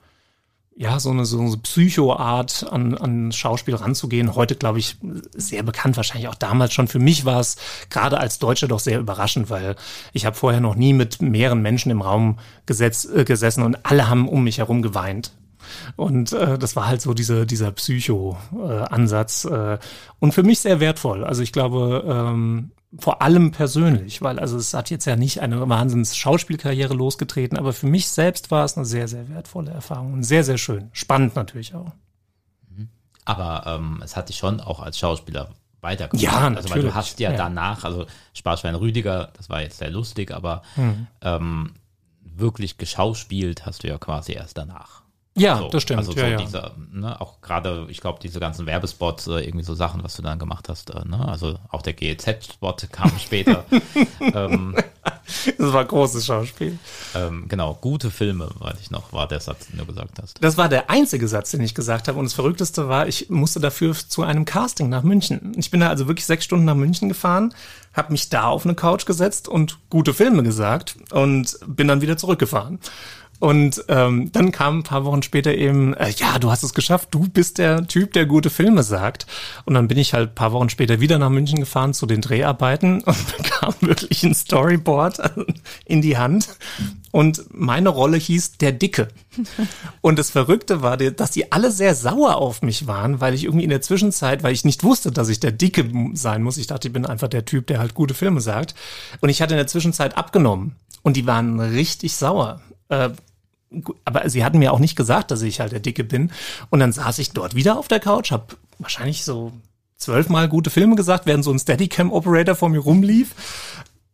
ja, so eine, so eine Psychoart an, an Schauspiel ranzugehen. Heute, glaube ich, sehr bekannt, wahrscheinlich auch damals schon. Für mich war es gerade als Deutscher doch sehr überraschend, weil ich habe vorher noch nie mit mehreren Menschen im Raum gesetz, äh, gesessen und alle haben um mich herum geweint. Und äh, das war halt so diese, dieser Psycho-Ansatz. Äh, und für mich sehr wertvoll. Also ich glaube, ähm, vor allem persönlich, weil also es hat jetzt ja nicht eine wahnsinns Schauspielkarriere losgetreten, aber für mich selbst war es eine sehr, sehr wertvolle Erfahrung und sehr, sehr schön. Spannend natürlich auch. Aber ähm, es hat dich schon auch als Schauspieler weitergebracht. Ja, Also weil natürlich. du hast ja, Ja. danach, also Sparschwein Rüdiger, das war jetzt sehr lustig, aber Hm. ähm, wirklich geschauspielt hast du ja quasi erst danach. Ja, So, das stimmt. Also so ja, ja. diese, ne, auch gerade, ich glaube, diese ganzen Werbespots, äh, irgendwie so Sachen, was du dann gemacht hast, äh, ne? Also auch der GEZ-Spot kam [laughs] später. ähm, Das war großes Schauspiel. ähm, genau, gute Filme, weiß ich noch, war der Satz, den du gesagt hast. Das war der einzige Satz, den ich gesagt habe. Und das Verrückteste war, ich musste dafür zu einem Casting nach München. Ich bin da also wirklich sechs Stunden nach München gefahren, habe mich da auf eine Couch gesetzt und gute Filme gesagt und bin dann wieder zurückgefahren. Und ähm, dann kam ein paar Wochen später eben, äh, ja, du hast es geschafft, du bist der Typ, der gute Filme sagt. Und dann bin ich halt paar Wochen später wieder nach München gefahren zu den Dreharbeiten [laughs] und bekam wirklich ein Storyboard in die Hand. Und meine Rolle hieß Der Dicke. Und das Verrückte war, dass die alle sehr sauer auf mich waren, weil ich irgendwie in der Zwischenzeit, weil ich nicht wusste, dass ich der Dicke sein muss. Ich dachte, ich bin einfach der Typ, der halt gute Filme sagt. Und ich hatte in der Zwischenzeit abgenommen. Und die waren richtig sauer. Äh, aber sie hatten mir auch nicht gesagt, dass ich halt der Dicke bin. Und dann saß ich dort wieder auf der Couch, habe wahrscheinlich so zwölfmal gute Filme gesagt, während so ein Steadicam-Operator vor mir rumlief.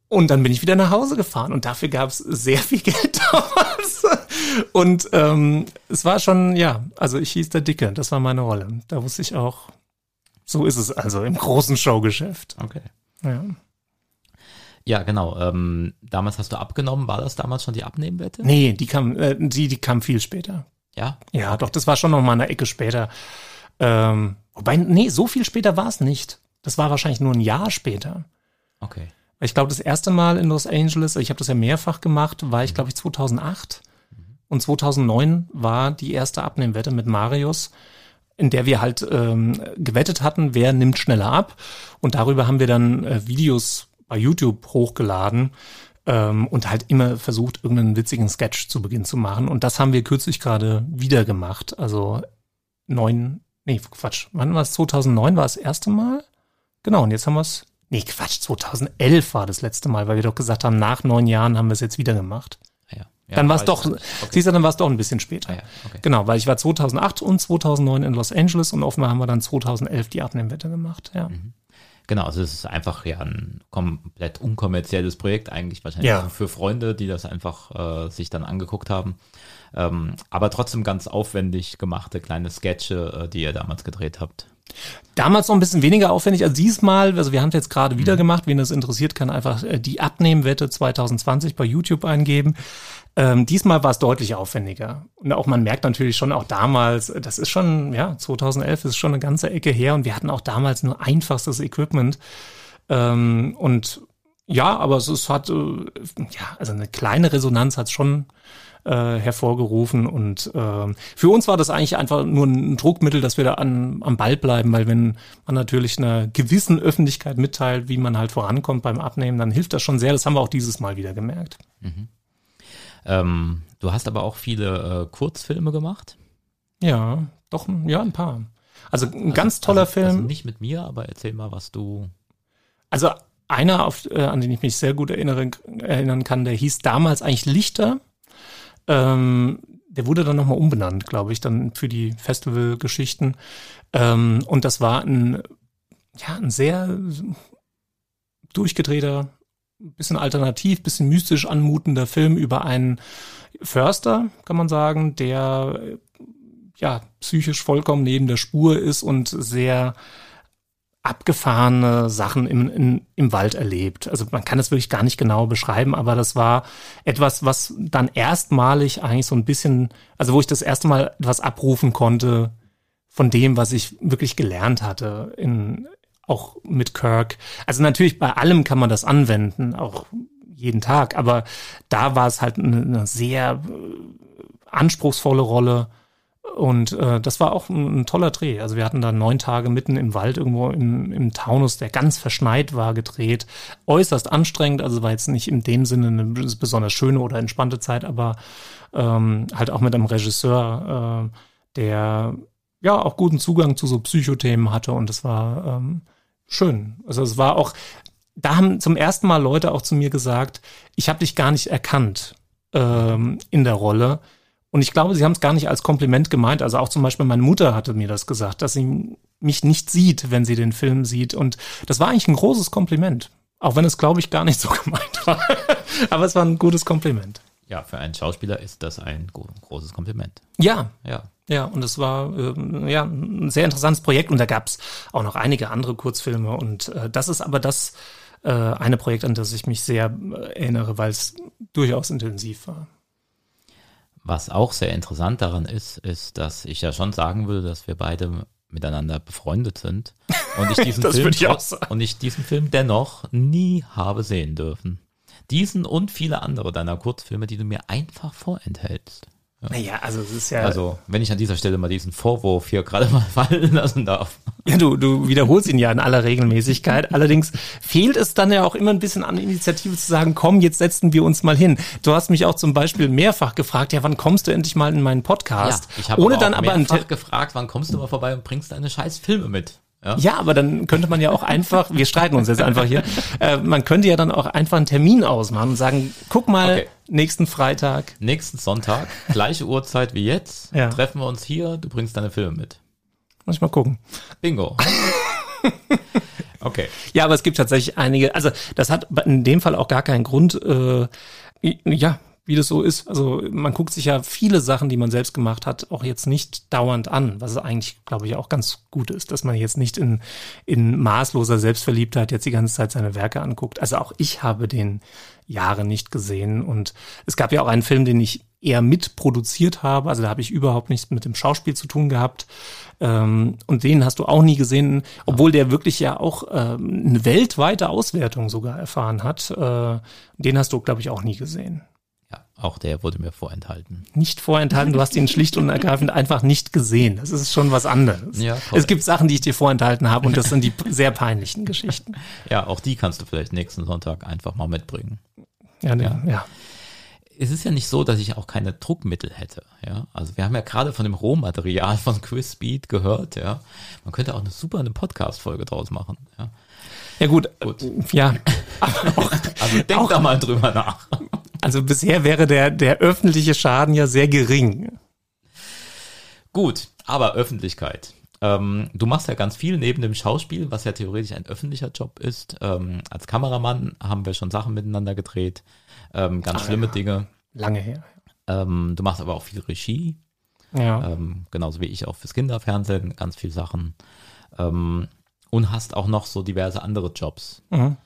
Und dann bin ich wieder nach Hause gefahren und dafür gab es sehr viel Geld [laughs] damals. Und ähm, es war schon, ja, also ich hieß der Dicke, das war meine Rolle. Da wusste ich auch, so ist es also im großen Showgeschäft. Okay. Ja. Ja, genau. Ähm, damals hast du abgenommen. War das damals schon die Abnehmwette? Nee, die kam, äh, die, die kam viel später. Ja? Ja, doch, das war schon noch mal eine Ecke später. Ähm, wobei, nee, so viel später war es nicht. Das war wahrscheinlich nur ein Jahr später. Okay. Ich glaube, das erste Mal in Los Angeles, ich habe das ja mehrfach gemacht, war ich, glaube ich, 2008. Und 2009 war die erste Abnehmwette mit Marius, in der wir halt ähm, gewettet hatten, wer nimmt schneller ab. Und darüber haben wir dann äh, Videos bei YouTube hochgeladen ähm, und halt immer versucht, irgendeinen witzigen Sketch zu Beginn zu machen. Und das haben wir kürzlich gerade wieder gemacht. Also neun, nee, Quatsch, wann war es? 2009 war das erste Mal? Genau, und jetzt haben wir es Nee, Quatsch, 2011 war das letzte Mal, weil wir doch gesagt haben, nach neun Jahren haben wir es jetzt wieder gemacht. Ah ja. ja dann war es doch, okay. siehst du, dann war es doch ein bisschen später. Ah ja, okay. Genau, weil ich war 2008 und 2009 in Los Angeles und offenbar haben wir dann 2011 die Abnehmwette gemacht, ja. Mhm. Genau, also es ist einfach ja ein komplett unkommerzielles Projekt, eigentlich wahrscheinlich Ja. für Freunde, die das einfach äh, sich dann angeguckt haben. Ähm, aber trotzdem ganz aufwendig gemachte kleine Sketche, äh, die ihr damals gedreht habt. Damals noch ein bisschen weniger aufwendig als diesmal. Also wir haben es jetzt gerade wieder gemacht. Wen das interessiert, kann einfach äh, die Abnehmwette 2020 bei YouTube eingeben. Ähm, diesmal war es deutlich aufwendiger. Und auch man merkt natürlich schon auch damals, äh, das ist schon, ja, 2011 ist schon eine ganze Ecke her und wir hatten auch damals nur einfachstes Equipment. Ähm, und ja, aber es, es hat, äh, ja, also eine kleine Resonanz hat es schon äh, hervorgerufen und ähm, für uns war das eigentlich einfach nur ein Druckmittel, dass wir da an, am Ball bleiben, weil wenn man natürlich einer gewissen Öffentlichkeit mitteilt, wie man halt vorankommt beim Abnehmen, dann hilft das schon sehr. Das haben wir auch dieses Mal wieder gemerkt. Ähm, du hast aber auch viele äh, Kurzfilme gemacht. Ja, doch, ja, ein paar. Also ein ganz toller also, Film. Also nicht mit mir, aber erzähl mal, was du. Also einer, auf, äh, an den ich mich sehr gut erinnere, erinnern kann, der hieß damals eigentlich Lichter. Ähm, der wurde dann nochmal umbenannt, glaube ich, dann für die Festivalgeschichten. Ähm, und das war ein, ja, ein sehr durchgedrehter, bisschen alternativ, bisschen mystisch anmutender Film über einen Förster, kann man sagen, der äh, ja psychisch vollkommen neben der Spur ist und sehr abgefahrene Sachen im, in, im Wald erlebt. Also man kann das wirklich gar nicht genau beschreiben, aber das war etwas, was dann erstmalig eigentlich so ein bisschen, also wo ich das erste Mal etwas abrufen konnte von dem, was ich wirklich gelernt hatte, in, auch mit Kirk. Also natürlich bei allem kann man das anwenden, auch jeden Tag, aber da war es halt eine, eine sehr äh, anspruchsvolle Rolle. Und äh, das war auch ein, ein toller Dreh. Also wir hatten da neun Tage mitten im Wald irgendwo im, im Taunus, der ganz verschneit war, gedreht. Äußerst anstrengend, also war jetzt nicht in dem Sinne eine besonders schöne oder entspannte Zeit, aber ähm, halt auch mit einem Regisseur, äh, der ja auch guten Zugang zu so Psychothemen hatte und das war ähm, schön. Also es war auch, da haben zum ersten Mal Leute auch zu mir gesagt, ich habe dich gar nicht erkannt ähm, in der Rolle. Und ich glaube, sie haben es gar nicht als Kompliment gemeint. Also auch zum Beispiel meine Mutter hatte mir das gesagt, dass sie mich nicht sieht, wenn sie den Film sieht. Und das war eigentlich ein großes Kompliment. Auch wenn es, glaube ich, gar nicht so [laughs] gemeint war. Aber es war ein gutes Kompliment. Ja, für einen Schauspieler ist das ein gro großes Kompliment. Ja, Ja. ja, und es war ähm, ja ein sehr interessantes Projekt und da gab es auch noch einige andere Kurzfilme und äh, das ist aber das äh, eine Projekt, an das ich mich sehr äh, erinnere, weil es durchaus intensiv war. Was auch sehr interessant daran ist, ist, dass ich ja schon sagen würde, dass wir beide miteinander befreundet sind und ich [laughs] diesen Film ich und ich diesen Film dennoch nie habe sehen dürfen. Diesen und viele andere deiner Kurzfilme, die du mir einfach vorenthältst. Naja, also es ist ja, Also, wenn ich an dieser Stelle mal diesen Vorwurf hier gerade mal [laughs] fallen lassen darf. ja du, du wiederholst ihn ja in aller Regelmäßigkeit. Allerdings fehlt es dann ja auch immer ein bisschen an Initiative zu sagen, komm, jetzt setzen wir uns mal hin. Du hast mich auch zum Beispiel mehrfach gefragt, ja, wann kommst du endlich mal in meinen Podcast? ich habe Ohne aber dann mehrfach gefragt, wann kommst du mal vorbei und bringst deine scheiß Filme mit. Ja? Ja, aber dann könnte man ja auch einfach, wir streiten uns jetzt einfach hier, äh, man könnte ja dann auch einfach einen Termin ausmachen und sagen, guck mal, Okay. nächsten Freitag. Nächsten Sonntag, gleiche Uhrzeit wie jetzt, [laughs] Ja. treffen wir uns hier, du bringst deine Filme mit. Muss ich mal gucken. Bingo. [laughs] okay. Ja, aber es gibt tatsächlich einige, also das hat in dem Fall auch gar keinen Grund, äh, ja, wie das so ist. Also man guckt sich ja viele Sachen, die man selbst gemacht hat, auch jetzt nicht dauernd an, was eigentlich, glaube ich, auch ganz gut ist, dass man jetzt nicht in, in maßloser Selbstverliebtheit jetzt die ganze Zeit seine Werke anguckt. Also auch ich habe den Jahre nicht gesehen und es gab ja auch einen Film, den ich eher mitproduziert habe, also da habe ich überhaupt nichts mit dem Schauspiel zu tun gehabt ähm, und den hast du auch nie gesehen, obwohl der wirklich ja auch ähm, eine weltweite Auswertung sogar erfahren hat. Äh, den hast du, glaube ich, auch nie gesehen. Auch der wurde mir vorenthalten. Nicht vorenthalten, du hast ihn schlicht und ergreifend einfach nicht gesehen. Das ist schon was anderes. Ja, es gibt Sachen, die ich dir vorenthalten habe und das sind die sehr peinlichen Geschichten. [laughs] Ja, auch die kannst du vielleicht nächsten Sonntag einfach mal mitbringen. Ja, ne, ja. ja. Es ist ja nicht so, dass ich auch keine Druckmittel hätte. Ja, also wir haben ja gerade von dem Rohmaterial von Chris Speed gehört. Ja, man könnte auch eine super eine Podcast-Folge draus machen. Ja. Ja gut, gut. ja. [laughs] also denk da mal drüber nach. Also bisher wäre der, der öffentliche Schaden ja sehr gering. Gut, aber Öffentlichkeit. Ähm, du machst ja ganz viel neben dem Schauspiel, was ja theoretisch ein öffentlicher Job ist. Ähm, als Kameramann haben wir schon Sachen miteinander gedreht, ähm, ganz Ach, schlimme ja. Dinge. Lange her. Ähm, du machst aber auch viel Regie. Ja. Ähm, genauso wie ich auch fürs Kinderfernsehen ganz viel Sachen. Ähm, und hast auch noch so diverse andere Jobs. Mhm.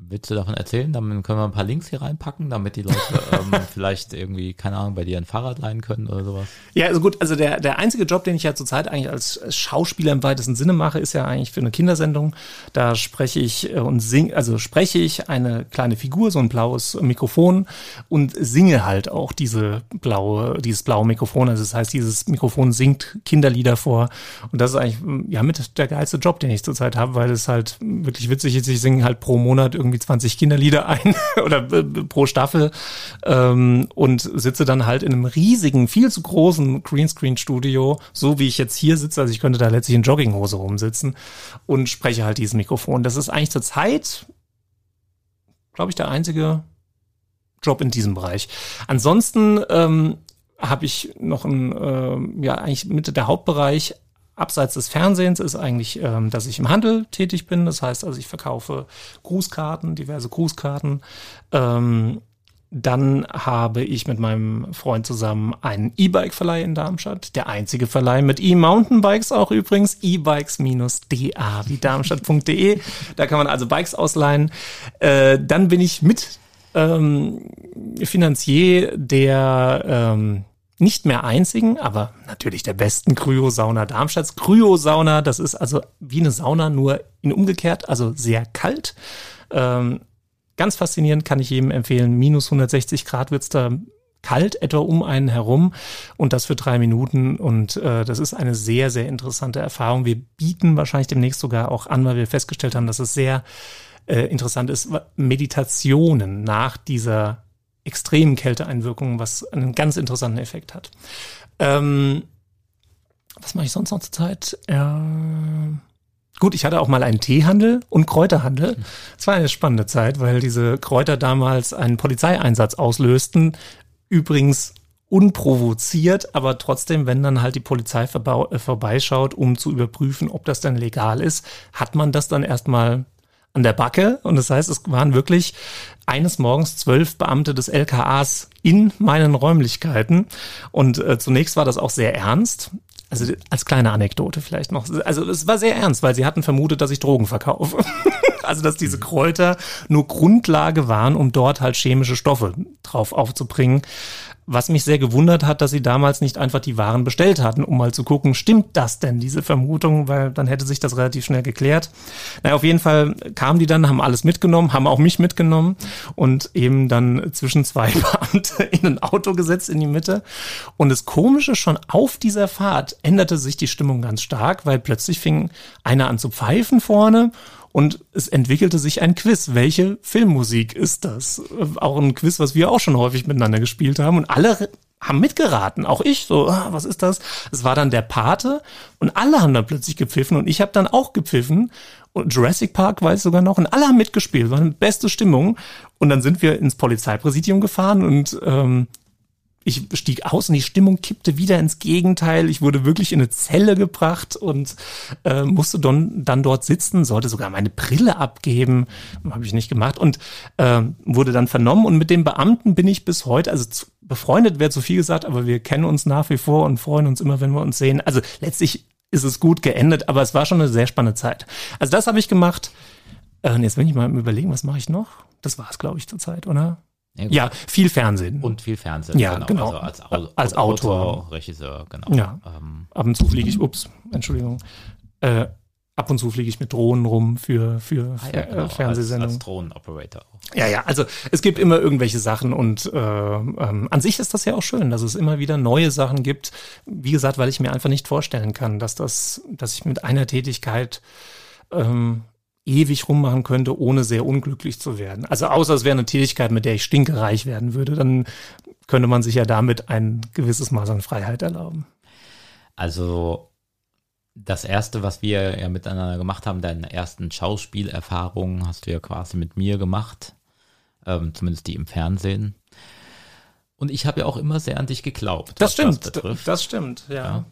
Willst du davon erzählen? Dann können wir ein paar Links hier reinpacken, damit die Leute [laughs] ähm, vielleicht irgendwie, keine Ahnung, bei dir ein Fahrrad leihen können oder sowas. Ja, also gut, also der, der einzige Job, den ich ja zurzeit eigentlich als Schauspieler im weitesten Sinne mache, ist ja eigentlich für eine Kindersendung. Da spreche ich äh, und sing, also spreche ich eine kleine Figur, so ein blaues Mikrofon und singe halt auch diese blaue, dieses blaue Mikrofon. Also das heißt, dieses Mikrofon singt Kinderlieder vor. Und das ist eigentlich ja mit der geilste Job, den ich zurzeit habe, weil es halt wirklich witzig ist. Ich singe halt pro Monat irgendwie irgendwie 20 Kinderlieder ein [laughs] oder äh, pro Staffel ähm, und sitze dann halt in einem riesigen, viel zu großen Greenscreen-Studio, so wie ich jetzt hier sitze. Also ich könnte da letztlich in Jogginghose rumsitzen und spreche halt dieses Mikrofon. Das ist eigentlich zur Zeit, glaube ich, der einzige Job in diesem Bereich. Ansonsten ähm, habe ich noch ein, äh, ja, eigentlich mit der Hauptbereich abseits des Fernsehens ist eigentlich, ähm, dass ich im Handel tätig bin. Das heißt also, ich verkaufe Grußkarten, diverse Grußkarten. Ähm, dann habe ich mit meinem Freund zusammen einen E-Bike-Verleih in Darmstadt. Der einzige Verleih mit E-Mountainbikes auch übrigens. E-Bikes-da wie darmstadt.de. Da kann man also Bikes ausleihen. Äh, dann bin ich mit ähm, Finanzier der ähm, nicht mehr einzigen, aber natürlich der besten Kryosauna Darmstadts. Kryosauna, das ist also wie eine Sauna, nur in umgekehrt, also sehr kalt. Ähm, ganz faszinierend, kann ich jedem empfehlen. Minus 160 Grad wird's da kalt, etwa um einen herum und das für drei Minuten. Und äh, das ist eine sehr, sehr interessante Erfahrung. Wir bieten wahrscheinlich demnächst sogar auch an, weil wir festgestellt haben, dass es sehr äh, interessant ist, Meditationen nach dieser extremen Kälteeinwirkungen, was einen ganz interessanten Effekt hat. Ähm, was mache ich sonst noch zur Zeit? Äh, gut, ich hatte auch mal einen Teehandel und Kräuterhandel. Es war eine spannende Zeit, weil diese Kräuter damals einen Polizeieinsatz auslösten. Übrigens unprovoziert, aber trotzdem, wenn dann halt die Polizei äh, vorbeischaut, um zu überprüfen, ob das dann legal ist, hat man das dann erstmal an der Backe. Und das heißt, es waren wirklich eines Morgens zwölf Beamte des LKAs in meinen Räumlichkeiten. Und äh, zunächst war das auch sehr ernst. Also als kleine Anekdote vielleicht noch. Also es war sehr ernst, weil sie hatten vermutet, dass ich Drogen verkaufe. [laughs] also dass diese Kräuter nur Grundlage waren, um dort halt chemische Stoffe drauf aufzubringen. Was mich sehr gewundert hat, dass sie damals nicht einfach die Waren bestellt hatten, um mal zu gucken, stimmt das denn, diese Vermutung, weil dann hätte sich das relativ schnell geklärt. Naja, auf jeden Fall kamen die dann, haben alles mitgenommen, haben auch mich mitgenommen und eben dann zwischen zwei [laughs] Beamte in ein Auto gesetzt in die Mitte. Und das Komische schon auf dieser Fahrt änderte sich die Stimmung ganz stark, weil plötzlich fing einer an zu pfeifen vorne und es entwickelte sich ein Quiz. Welche Filmmusik ist das? Auch ein Quiz, was wir auch schon häufig miteinander gespielt haben. Und alle haben mitgeraten, auch ich, so, ah, was ist das? Es war dann der Pate und alle haben dann plötzlich gepfiffen und ich habe dann auch gepfiffen und Jurassic Park weiß sogar noch und alle haben mitgespielt, war eine beste Stimmung und dann sind wir ins Polizeipräsidium gefahren und ähm, ich stieg aus und die Stimmung kippte wieder ins Gegenteil. Ich wurde wirklich in eine Zelle gebracht und äh, musste dann, dann dort sitzen, sollte sogar meine Brille abgeben, habe ich nicht gemacht und äh, wurde dann vernommen und mit dem Beamten bin ich bis heute, also zu, befreundet wäre zu viel gesagt, aber wir kennen uns nach wie vor und freuen uns immer, wenn wir uns sehen. Also letztlich ist es gut geendet, aber es war schon eine sehr spannende Zeit. Also das habe ich gemacht. Äh, jetzt will ich mal überlegen, was mache ich noch? Das war es, glaube ich, zur Zeit, oder? Ja, viel Fernsehen. Und viel Fernsehen. Ja, genau. genau. Also als, als Autor, Autor, Regisseur, genau. Ja. Ähm. Ab und zu fliege ich, ups, Entschuldigung. Äh, ab und zu fliege ich mit Drohnen rum für, für ah, ja, genau. Fernsehsendungen. Als, als Drohnenoperator auch. Ja, ja, also es gibt immer irgendwelche Sachen und äh, ähm, an sich ist das ja auch schön, dass es immer wieder neue Sachen gibt. Wie gesagt, weil ich mir einfach nicht vorstellen kann, dass das, dass ich mit einer Tätigkeit ähm, ewig rummachen könnte, ohne sehr unglücklich zu werden. Also außer es wäre eine Tätigkeit, mit der ich stinkereich werden würde, dann könnte man sich ja damit ein gewisses Maß an Freiheit erlauben. Also das erste, was wir ja miteinander gemacht haben, deine ersten Schauspielerfahrungen hast du ja quasi mit mir gemacht, ähm, zumindest die im Fernsehen. Und ich habe ja auch immer sehr an dich geglaubt. Das stimmt, das, das stimmt, ja. ja.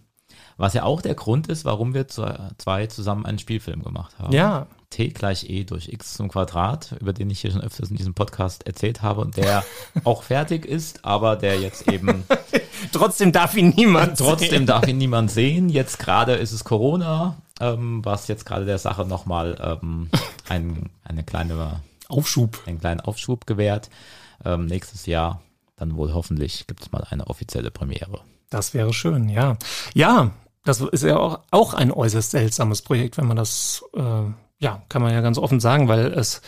Was ja auch der Grund ist, warum wir zwei zusammen einen Spielfilm gemacht haben. Ja. T gleich E durch X zum Quadrat, über den ich hier schon öfters in diesem Podcast erzählt habe und der [laughs] auch fertig ist, aber der jetzt eben. [laughs] trotzdem darf ihn niemand [laughs] Trotzdem sehen. darf ihn niemand sehen. Jetzt gerade ist es Corona, ähm, was jetzt gerade der Sache nochmal ähm, ein, eine kleine Aufschub. Einen kleinen Aufschub gewährt. Ähm, nächstes Jahr dann wohl hoffentlich gibt es mal eine offizielle Premiere. Das wäre schön, ja. Ja, das ist ja auch, auch ein äußerst seltsames Projekt, wenn man das, äh, ja, kann man ja ganz offen sagen, weil es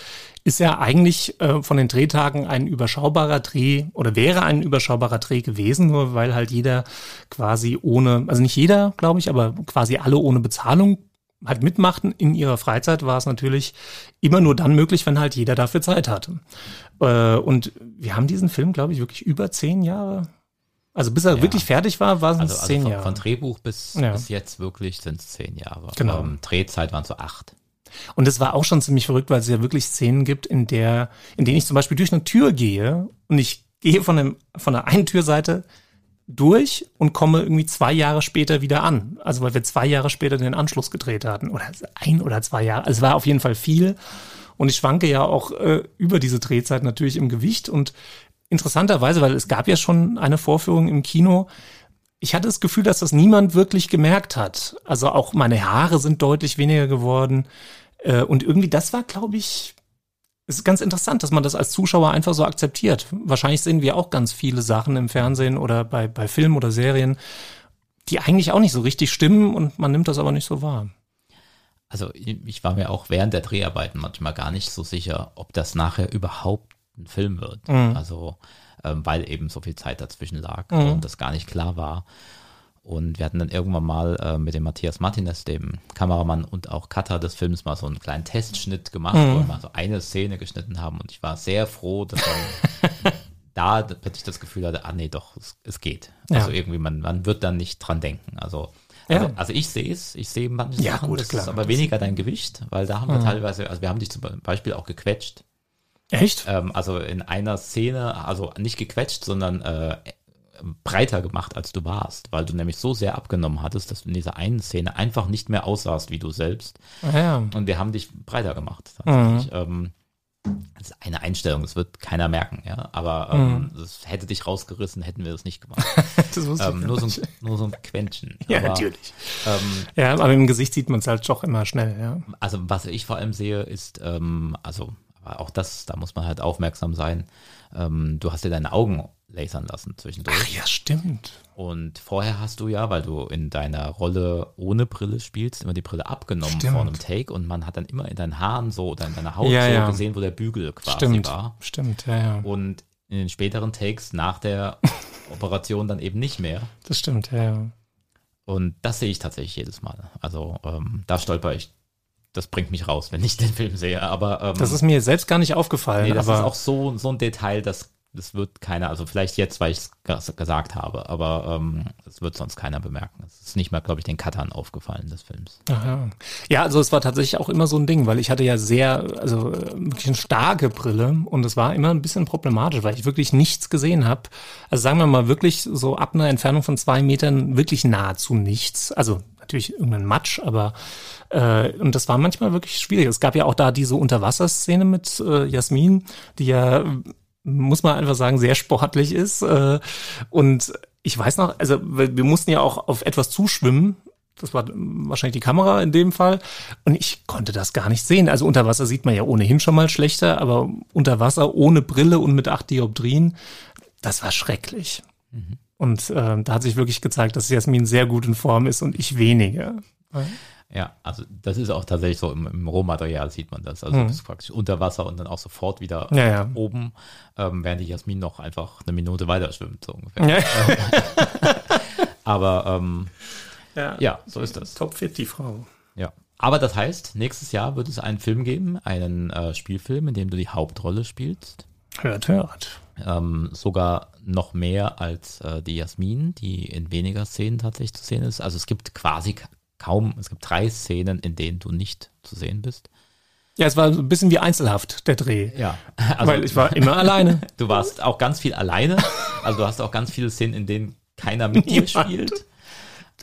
ist ja eigentlich äh, von den Drehtagen ein überschaubarer Dreh oder wäre ein überschaubarer Dreh gewesen, nur weil halt jeder quasi ohne, also nicht jeder, glaube ich, aber quasi alle ohne Bezahlung halt mitmachten in ihrer Freizeit, war es natürlich immer nur dann möglich, wenn halt jeder dafür Zeit hatte. Äh, und wir haben diesen Film, glaube ich, wirklich über zehn Jahre also bis er ja. wirklich fertig war, waren es also, also zehn von, Jahre. Von Drehbuch bis, ja. bis jetzt wirklich sind es zehn Jahre. Genau. Ähm, Drehzeit waren so acht. Und es war auch schon ziemlich verrückt, weil es ja wirklich Szenen gibt, in der, in denen ich zum Beispiel durch eine Tür gehe und ich gehe von, dem, von der einen Türseite durch und komme irgendwie zwei Jahre später wieder an. Also weil wir zwei Jahre später den Anschluss gedreht hatten. Oder ein oder zwei Jahre. Also es war auf jeden Fall viel. Und ich schwanke ja auch äh, über diese Drehzeit natürlich im Gewicht. Und interessanterweise, weil es gab ja schon eine Vorführung im Kino, ich hatte das Gefühl, dass das niemand wirklich gemerkt hat. Also auch meine Haare sind deutlich weniger geworden. Äh, und irgendwie, das war, glaube ich, ist ganz interessant, dass man das als Zuschauer einfach so akzeptiert. Wahrscheinlich sehen wir auch ganz viele Sachen im Fernsehen oder bei, bei Filmen oder Serien, die eigentlich auch nicht so richtig stimmen und man nimmt das aber nicht so wahr. Also ich war mir auch während der Dreharbeiten manchmal gar nicht so sicher, ob das nachher überhaupt ein Film wird. Mhm. Also, ähm, weil eben so viel Zeit dazwischen lag mhm. und das gar nicht klar war. Und wir hatten dann irgendwann mal äh, mit dem Matthias Martinez, dem Kameramann und auch Cutter des Films, mal so einen kleinen Testschnitt gemacht, mhm. wo wir mal so eine Szene geschnitten haben. Und ich war sehr froh, dass dann [laughs] da plötzlich das Gefühl hatte, ah nee, doch, es, es geht. Also ja. irgendwie, man, man wird dann nicht dran denken. Also, also, ja. also ich sehe es, ich sehe manche ja, Sachen, gut, das klar. ist aber weniger dein Gewicht, weil da haben wir mhm. teilweise, also wir haben dich zum Beispiel auch gequetscht. Echt? Ähm, also in einer Szene, also nicht gequetscht, sondern äh, breiter gemacht, als du warst, weil du nämlich so sehr abgenommen hattest, dass du in dieser einen Szene einfach nicht mehr aussahst wie du selbst. Ja. Und wir haben dich breiter gemacht. Tatsächlich. Mhm. Ähm, das ist eine Einstellung, das wird keiner merken, ja. Aber ähm, mhm. das hätte dich rausgerissen, hätten wir das nicht gemacht. [laughs] das ähm, nur, so ein, nur so ein Quäntchen. ja, aber, natürlich. Ähm, ja, aber im Gesicht sieht man es halt doch immer schnell, ja. Also was ich vor allem sehe, ist, ähm, also auch das, da muss man halt aufmerksam sein. Ähm, du hast dir deine Augen lasern lassen zwischendurch. Ach ja, stimmt. Und vorher hast du ja, weil du in deiner Rolle ohne Brille spielst, immer die Brille abgenommen stimmt. vor einem Take und man hat dann immer in deinen Haaren so oder in deiner Haut ja, so ja. gesehen, wo der Bügel quasi stimmt. war. Stimmt, ja, ja. Und in den späteren Takes nach der [laughs] Operation dann eben nicht mehr. Das stimmt, ja, ja. Und das sehe ich tatsächlich jedes Mal. Also ähm, da stolper ich das bringt mich raus, wenn ich den Film sehe. Aber ähm, das ist mir selbst gar nicht aufgefallen. Nee, das ist auch so so ein Detail, das das wird keiner, also vielleicht jetzt, weil ich es gesagt habe, aber ähm, das wird sonst keiner bemerken. Es ist nicht mehr, glaube ich, den Cuttern aufgefallen des Films. Aha. Ja, also es war tatsächlich auch immer so ein Ding, weil ich hatte ja sehr, also wirklich eine starke Brille und es war immer ein bisschen problematisch, weil ich wirklich nichts gesehen habe. Also sagen wir mal wirklich so ab einer Entfernung von zwei Metern wirklich nahezu nichts. Also natürlich irgendein Matsch, aber äh, und das war manchmal wirklich schwierig. Es gab ja auch da diese Unterwasserszene mit äh, Jasmin, die ja muss man einfach sagen, sehr sportlich ist. Äh, und ich weiß noch, also wir mussten ja auch auf etwas zuschwimmen. Das war wahrscheinlich die Kamera in dem Fall. Und ich konnte das gar nicht sehen. Also unter Wasser sieht man ja ohnehin schon mal schlechter, aber unter Wasser ohne Brille und mit acht Dioptrien, das war schrecklich. Mhm. Und äh, da hat sich wirklich gezeigt, dass Jasmin sehr gut in Form ist und ich weniger. Ja, also das ist auch tatsächlich so im, im Rohmaterial sieht man das. Also mhm. das ist praktisch unter Wasser und dann auch sofort wieder ja, ja. oben, ähm, während die Jasmin noch einfach eine Minute weiter schwimmt, so ungefähr. Ja. [laughs] Aber ähm, ja, ja, so ist das. Topfit, die Frau. Ja. Aber das heißt, nächstes Jahr wird es einen Film geben, einen äh, Spielfilm, in dem du die Hauptrolle spielst. Hört, hört. Ähm, sogar noch mehr als äh, die Jasmin, die in weniger Szenen tatsächlich zu sehen ist. Also es gibt quasi kaum, es gibt drei Szenen, in denen du nicht zu sehen bist. Ja, es war ein bisschen wie Einzelhaft, der Dreh. Ja. Also, Weil ich war immer alleine. [laughs] Du warst auch ganz viel alleine. Also du hast auch ganz viele Szenen, in denen keiner mit dir spielt.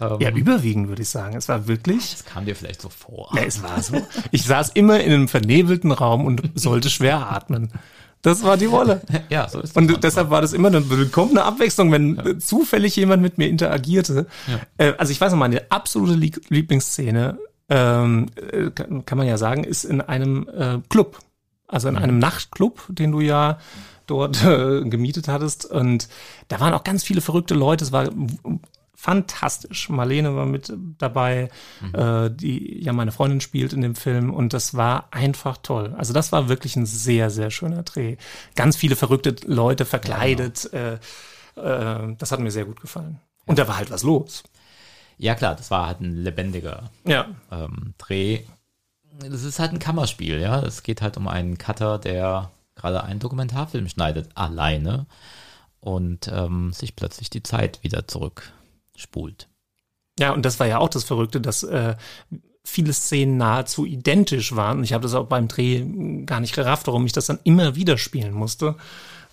Ähm, ja, überwiegend würde ich sagen. Es war wirklich. Es kam dir vielleicht so vor. Ja, es war so. Ich saß immer in einem vernebelten Raum und sollte schwer atmen. Das war die Rolle. [laughs] ja, so ist das. Und manchmal. deshalb war das immer eine willkommene Abwechslung, wenn ja. zufällig jemand mit mir interagierte. Ja. Äh, also ich weiß noch, meine absolute Lieblingsszene, ähm, äh, kann man ja sagen, ist in einem äh, Club. Also in einem Nachtclub, den du ja dort [laughs] äh, gemietet hattest. Und da waren auch ganz viele verrückte Leute. Es war fantastisch. Marlene war mit dabei, mhm. äh, die ja meine Freundin spielt in dem Film und das war einfach toll. Also das war wirklich ein sehr, sehr schöner Dreh. Ganz viele verrückte Leute verkleidet. Ja, genau. äh, äh, das hat mir sehr gut gefallen. Und da war halt was los. Ja klar, das war halt ein lebendiger ja. ähm, Dreh. Das ist halt ein Kammerspiel, ja. Es geht halt um einen Cutter, der gerade einen Dokumentarfilm schneidet, alleine und ähm, sich plötzlich die Zeit wieder zurück spult. Ja, und das war ja auch das Verrückte, dass äh, viele Szenen nahezu identisch waren. Ich habe das auch beim Dreh gar nicht gerafft, warum ich das dann immer wieder spielen musste.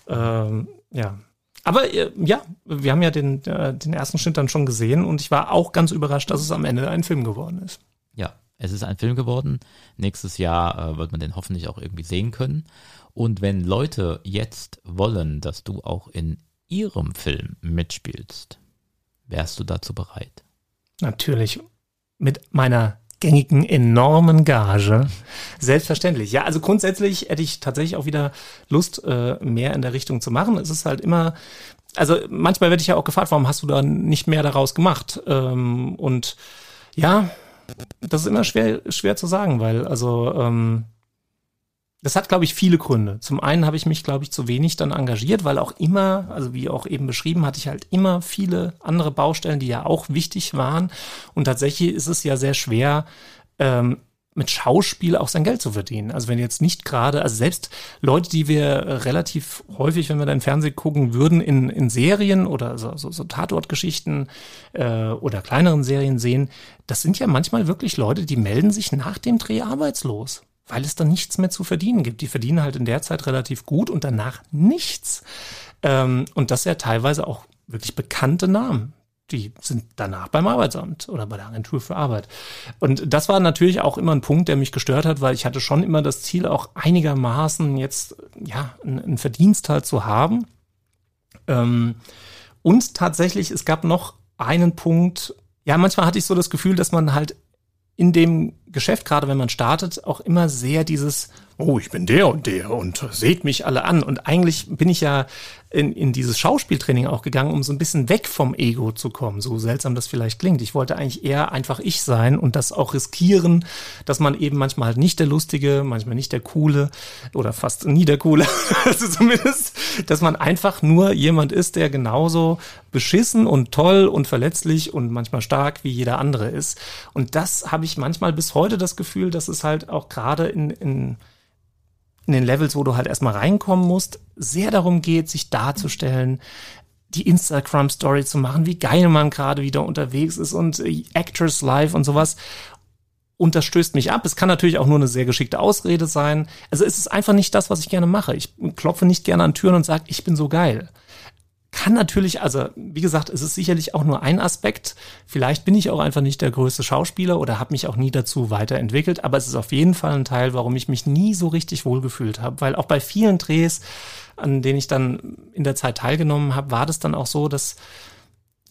Ähm, ja. Aber äh, ja, wir haben ja den, äh, den ersten Schnitt dann schon gesehen und ich war auch ganz überrascht, dass es am Ende ein Film geworden ist. Ja, es ist ein Film geworden. Nächstes Jahr äh, wird man den hoffentlich auch irgendwie sehen können. Und wenn Leute jetzt wollen, dass du auch in ihrem Film mitspielst, Wärst du dazu bereit? Natürlich. Mit meiner gängigen enormen Gage. Selbstverständlich. Ja, also grundsätzlich hätte ich tatsächlich auch wieder Lust, äh, mehr in der Richtung zu machen. Es ist halt immer, also manchmal werde ich ja auch gefragt, warum hast du da nicht mehr daraus gemacht? Ähm, und ja, das ist immer schwer, schwer zu sagen, weil also ähm, das hat, glaube ich, viele Gründe. Zum einen habe ich mich, glaube ich, zu wenig dann engagiert, weil auch immer, also wie auch eben beschrieben, hatte ich halt immer viele andere Baustellen, die ja auch wichtig waren. Und tatsächlich ist es ja sehr schwer, ähm, mit Schauspiel auch sein Geld zu verdienen. Also wenn jetzt nicht gerade, also selbst Leute, die wir relativ häufig, wenn wir da im Fernsehen gucken würden, in, in Serien oder so, so, so Tatortgeschichten äh, oder kleineren Serien sehen, das sind ja manchmal wirklich Leute, die melden sich nach dem Dreh arbeitslos weil es dann nichts mehr zu verdienen gibt. Die verdienen halt in der Zeit relativ gut und danach nichts. Ähm, und das ja teilweise auch wirklich bekannte Namen. Die sind danach beim Arbeitsamt oder bei der Agentur für Arbeit. Und das war natürlich auch immer ein Punkt, der mich gestört hat, weil ich hatte schon immer das Ziel, auch einigermaßen jetzt, ja, einen Verdienst halt zu haben. Ähm, und tatsächlich, es gab noch einen Punkt, ja, manchmal hatte ich so das Gefühl, dass man halt in dem Geschäft, gerade wenn man startet, auch immer sehr dieses, oh, ich bin der und der und seht mich alle an. Und eigentlich bin ich ja in, in dieses Schauspieltraining auch gegangen, um so ein bisschen weg vom Ego zu kommen, so seltsam das vielleicht klingt. Ich wollte eigentlich eher einfach ich sein und das auch riskieren, dass man eben manchmal halt nicht der Lustige, manchmal nicht der Coole oder fast nie der Coole, [laughs] also zumindest, dass man einfach nur jemand ist, der genauso beschissen und toll und verletzlich und manchmal stark wie jeder andere ist. Und das habe ich manchmal bis heute das Gefühl, dass es halt auch gerade in, in in den Levels, wo du halt erstmal reinkommen musst, sehr darum geht, sich darzustellen, die Instagram-Story zu machen, wie geil man gerade wieder unterwegs ist und äh, Actors Live und sowas. Und das stößt mich ab. Es kann natürlich auch nur eine sehr geschickte Ausrede sein. Also es ist einfach nicht das, was ich gerne mache. Ich klopfe nicht gerne an Türen und sage, ich bin so geil. Kann natürlich, also wie gesagt, es ist sicherlich auch nur ein Aspekt. Vielleicht bin ich auch einfach nicht der größte Schauspieler oder habe mich auch nie dazu weiterentwickelt, aber es ist auf jeden Fall ein Teil, warum ich mich nie so richtig wohlgefühlt habe, weil auch bei vielen Drehs, an denen ich dann in der Zeit teilgenommen habe, war das dann auch so, dass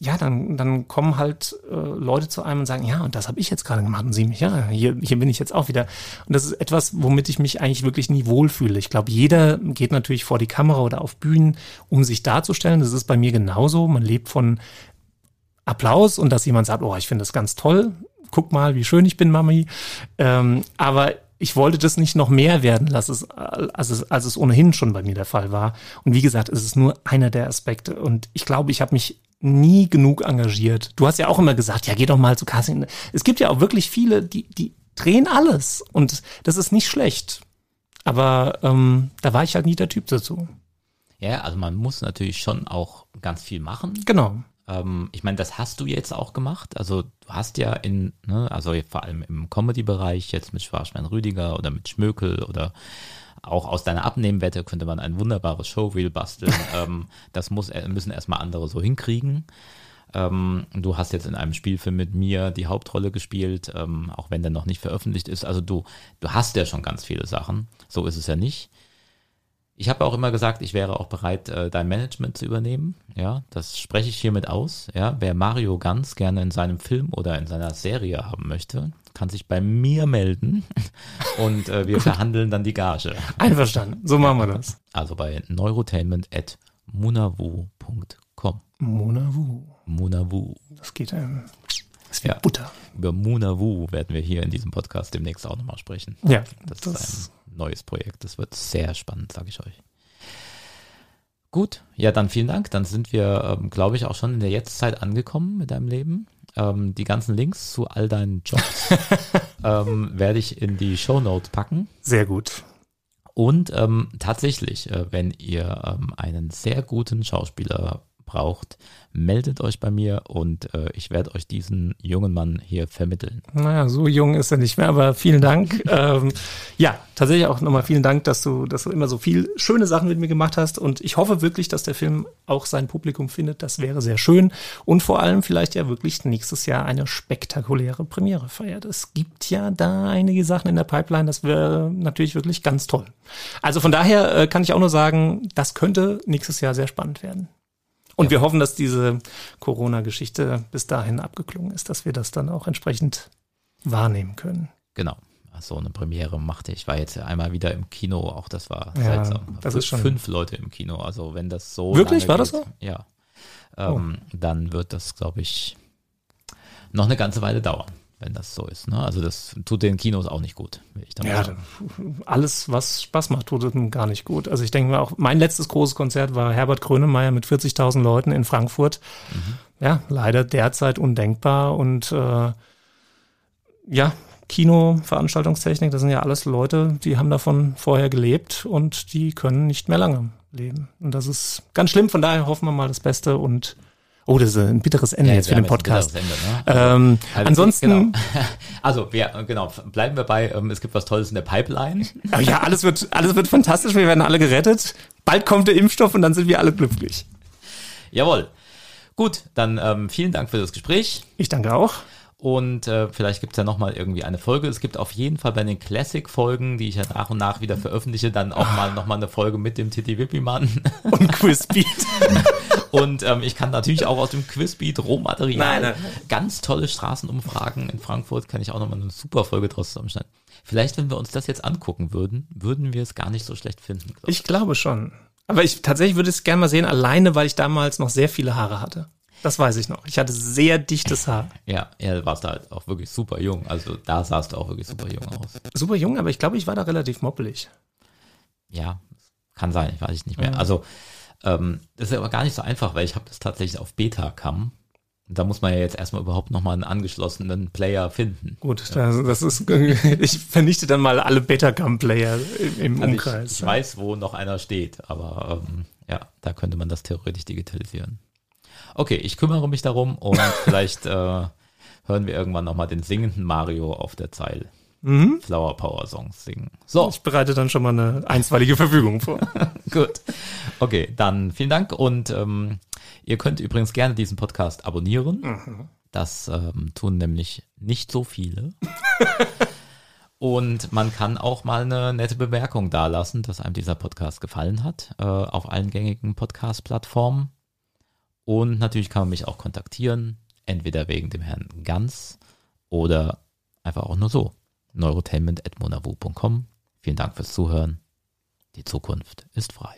ja, dann, dann kommen halt äh, Leute zu einem und sagen, ja, und das habe ich jetzt gerade gemacht und sie mich, ja, hier, hier bin ich jetzt auch wieder. Und das ist etwas, womit ich mich eigentlich wirklich nie wohlfühle. Ich glaube, jeder geht natürlich vor die Kamera oder auf Bühnen, um sich darzustellen. Das ist bei mir genauso. Man lebt von Applaus und dass jemand sagt, oh, ich finde das ganz toll. Guck mal, wie schön ich bin, Mami. Ähm, aber ich wollte das nicht noch mehr werden lassen, als es, als es ohnehin schon bei mir der Fall war. Und wie gesagt, es ist nur einer der Aspekte. Und ich glaube, ich habe mich nie genug engagiert. Du hast ja auch immer gesagt, ja, geh doch mal zu Casting. Es gibt ja auch wirklich viele, die, die drehen alles und das ist nicht schlecht. Aber ähm, da war ich halt nie der Typ dazu. Ja, also man muss natürlich schon auch ganz viel machen. Genau. Ähm, ich meine, das hast du jetzt auch gemacht. Also du hast ja in, ne, also vor allem im Comedy-Bereich jetzt mit Schwarzmann Rüdiger oder mit Schmökel oder auch aus deiner Abnehmwette könnte man ein wunderbares Showreel basteln. [laughs] ähm, das muss, äh, müssen erstmal andere so hinkriegen. Ähm, du hast jetzt in einem Spielfilm mit mir die Hauptrolle gespielt, ähm, auch wenn der noch nicht veröffentlicht ist. Also du, du hast ja schon ganz viele Sachen. So ist es ja nicht. Ich habe auch immer gesagt, ich wäre auch bereit, äh, dein Management zu übernehmen. Ja, das spreche ich hiermit aus. Ja, wer Mario ganz gerne in seinem Film oder in seiner Serie haben möchte, kann sich bei mir melden [laughs] und äh, wir verhandeln dann die Gage. Einverstanden, so machen wir das. Also bei neurotainment.munavu.com. Munavu. Munavu. Das geht ähm, das ist wie ja. Butter. Über Munavu werden wir hier in diesem Podcast demnächst auch nochmal sprechen. Ja. Das, das ist ein neues Projekt. Das wird sehr spannend, sage ich euch. Gut, ja, dann vielen Dank. Dann sind wir, ähm, glaube ich, auch schon in der Jetztzeit angekommen mit deinem Leben. Ähm, die ganzen Links zu all deinen Jobs [laughs] ähm, werde ich in die Show Notes packen. Sehr gut. Und ähm, tatsächlich, äh, wenn ihr ähm, einen sehr guten Schauspieler braucht, meldet euch bei mir und äh, ich werde euch diesen jungen Mann hier vermitteln. Naja, so jung ist er nicht mehr, aber vielen Dank. [laughs] ähm, ja, tatsächlich auch nochmal vielen Dank, dass du, dass du immer so viel schöne Sachen mit mir gemacht hast und ich hoffe wirklich, dass der Film auch sein Publikum findet. Das wäre sehr schön und vor allem vielleicht ja wirklich nächstes Jahr eine spektakuläre Premiere feiert. Es gibt ja da einige Sachen in der Pipeline, das wäre natürlich wirklich ganz toll. Also von daher äh, kann ich auch nur sagen, das könnte nächstes Jahr sehr spannend werden. Und ja. wir hoffen, dass diese Corona-Geschichte bis dahin abgeklungen ist, dass wir das dann auch entsprechend wahrnehmen können. Genau. So eine Premiere machte ich. war jetzt einmal wieder im Kino, auch das war ja, seltsam. Das ist schon fünf Leute im Kino. Also wenn das so wirklich war geht, das so? Ja. Ähm, oh. Dann wird das, glaube ich, noch eine ganze Weile dauern wenn das so ist. Ne? Also das tut den Kinos auch nicht gut. ja, alles, was Spaß macht, tut es gar nicht gut. Also ich denke mir auch, mein letztes großes Konzert war Herbert Grönemeyer mit 40.000 Leuten in Frankfurt. Mhm. Ja, leider derzeit undenkbar und äh, ja, Kino, Veranstaltungstechnik, das sind ja alles Leute, die haben davon vorher gelebt und die können nicht mehr lange leben. Und das ist ganz schlimm, von daher hoffen wir mal das Beste und Oh, das ist ein bitteres Ende ja, jetzt für den Podcast. Ende, ne? ähm, also, ansonsten. Genau. [laughs] Also, wir, genau, bleiben wir bei, ähm, es gibt was Tolles in der Pipeline. ja, alles wird, alles wird fantastisch, wir werden alle gerettet. Bald kommt der Impfstoff und dann sind wir alle glücklich. Jawohl. Gut, dann ähm, vielen Dank für das Gespräch. Ich danke auch. Und äh, vielleicht gibt es ja nochmal irgendwie eine Folge. Es gibt auf jeden Fall bei den Classic-Folgen, die ich ja nach und nach wieder veröffentliche, dann auch mal nochmal eine Folge mit dem Titi Wippi-Mann. Und Quizbeat. [laughs] und ähm, ich kann natürlich auch aus dem Quizbeat Rohmaterial nein, nein. ganz tolle Straßenumfragen in Frankfurt, kann ich auch nochmal eine super Folge draus zusammenschneiden. Vielleicht, wenn wir uns das jetzt angucken würden, würden wir es gar nicht so schlecht finden. Glaub ich. ich glaube schon. Aber ich tatsächlich würde es gerne mal sehen, alleine, weil ich damals noch sehr viele Haare hatte. Das weiß ich noch. Ich hatte sehr dichtes Haar. Ja, ja, warst da halt auch wirklich super jung. Also da sahst du auch wirklich super jung aus. Super jung, aber ich glaube, ich war da relativ moppelig. Ja, kann sein, ich weiß nicht mehr. Also ähm, das ist aber gar nicht so einfach, weil ich habe das tatsächlich auf Beta-Cam da muss man ja jetzt erstmal überhaupt nochmal einen angeschlossenen Player finden. Gut, das, das ist, [laughs] ich vernichte dann mal alle Betacam-Player im Also Umkreis. ich, ich weiß, wo noch einer steht, aber ähm, ja, da könnte man das theoretisch digitalisieren. Okay, ich kümmere mich darum und [laughs] vielleicht äh, hören wir irgendwann nochmal den singenden Mario auf der Zeile. Mhm. Flower Power Songs singen. So, Ich bereite dann schon mal eine einstweilige Verfügung vor. [laughs] gut. Okay, dann vielen Dank und ähm, ihr könnt übrigens gerne diesen Podcast abonnieren. Das ähm, tun nämlich nicht so viele. [laughs] Und man kann auch mal eine nette Bemerkung dalassen, dass einem dieser Podcast gefallen hat, äh, auf allen gängigen Podcast-Plattformen. Und natürlich kann man mich auch kontaktieren, entweder wegen dem Herrn Ganz oder einfach auch nur so. neurotainment.monavu.com. Vielen Dank fürs Zuhören. Die Zukunft ist frei.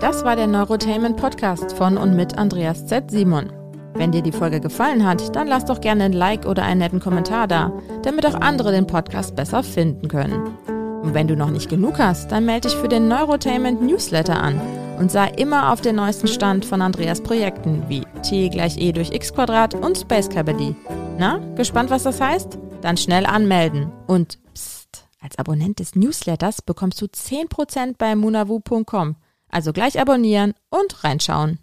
Das war der Neurotainment Podcast von und mit Andreas Z. Simon. Wenn dir die Folge gefallen hat, dann lass doch gerne ein Like oder einen netten Kommentar da, damit auch andere den Podcast besser finden können. Und wenn du noch nicht genug hast, dann melde dich für den Neurotainment Newsletter an und sei immer auf den neuesten Stand von Andreas Projekten wie T gleich E durch X Quadrat und Space Cabody. Na, gespannt, was das heißt? Dann schnell anmelden. Und psst, als Abonnent des Newsletters bekommst du 10% bei munavu.com. Also gleich abonnieren und reinschauen.